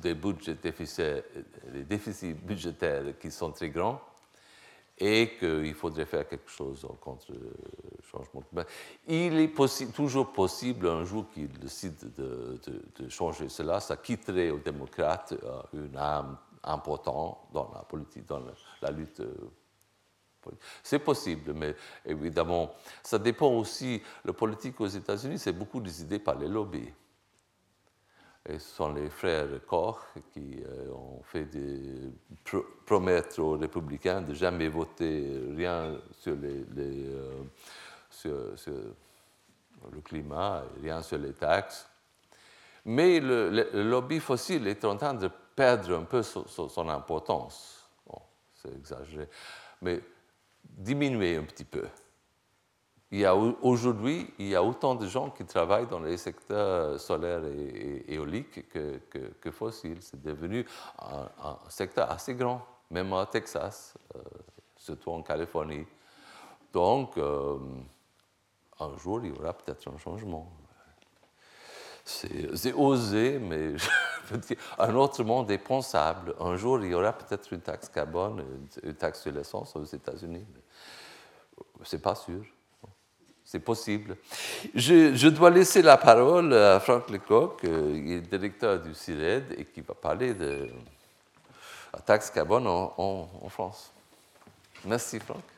des, budgets déficits, des déficits budgétaires qui sont très grands, et qu'il faudrait faire quelque chose contre le changement climatique. Il est toujours possible un jour qu'ils décident de, changer cela, ça quitterait aux démocrates euh, une âme importante dans la politique, dans la lutte euh, c'est possible, mais évidemment, ça dépend aussi. Le politique aux États-Unis, c'est beaucoup décidé par les lobbies. Et ce sont les frères Koch qui euh, ont fait promettre aux républicains de jamais voter rien sur, les, euh, sur, le climat, rien sur les taxes. Mais le, lobby fossile est en train de perdre un peu son importance c'est exagéré, mais diminuer un petit peu. Aujourd'hui, il y a autant de gens qui travaillent dans les secteurs solaires et, éoliques que, fossiles. C'est devenu un, secteur assez grand, même au Texas, euh, surtout en Californie. Donc, euh, un jour, il y aura peut-être un changement. C'est osé, mais <laughs> un autre monde est pensable. Un jour, il y aura peut-être une taxe carbone, une taxe sur l'essence aux États-Unis. C'est pas sûr. C'est possible. Je, dois laisser la parole à Franck Lecoq, qui est directeur du CIRED et qui va parler de la taxe carbone en, en France. Merci, Franck.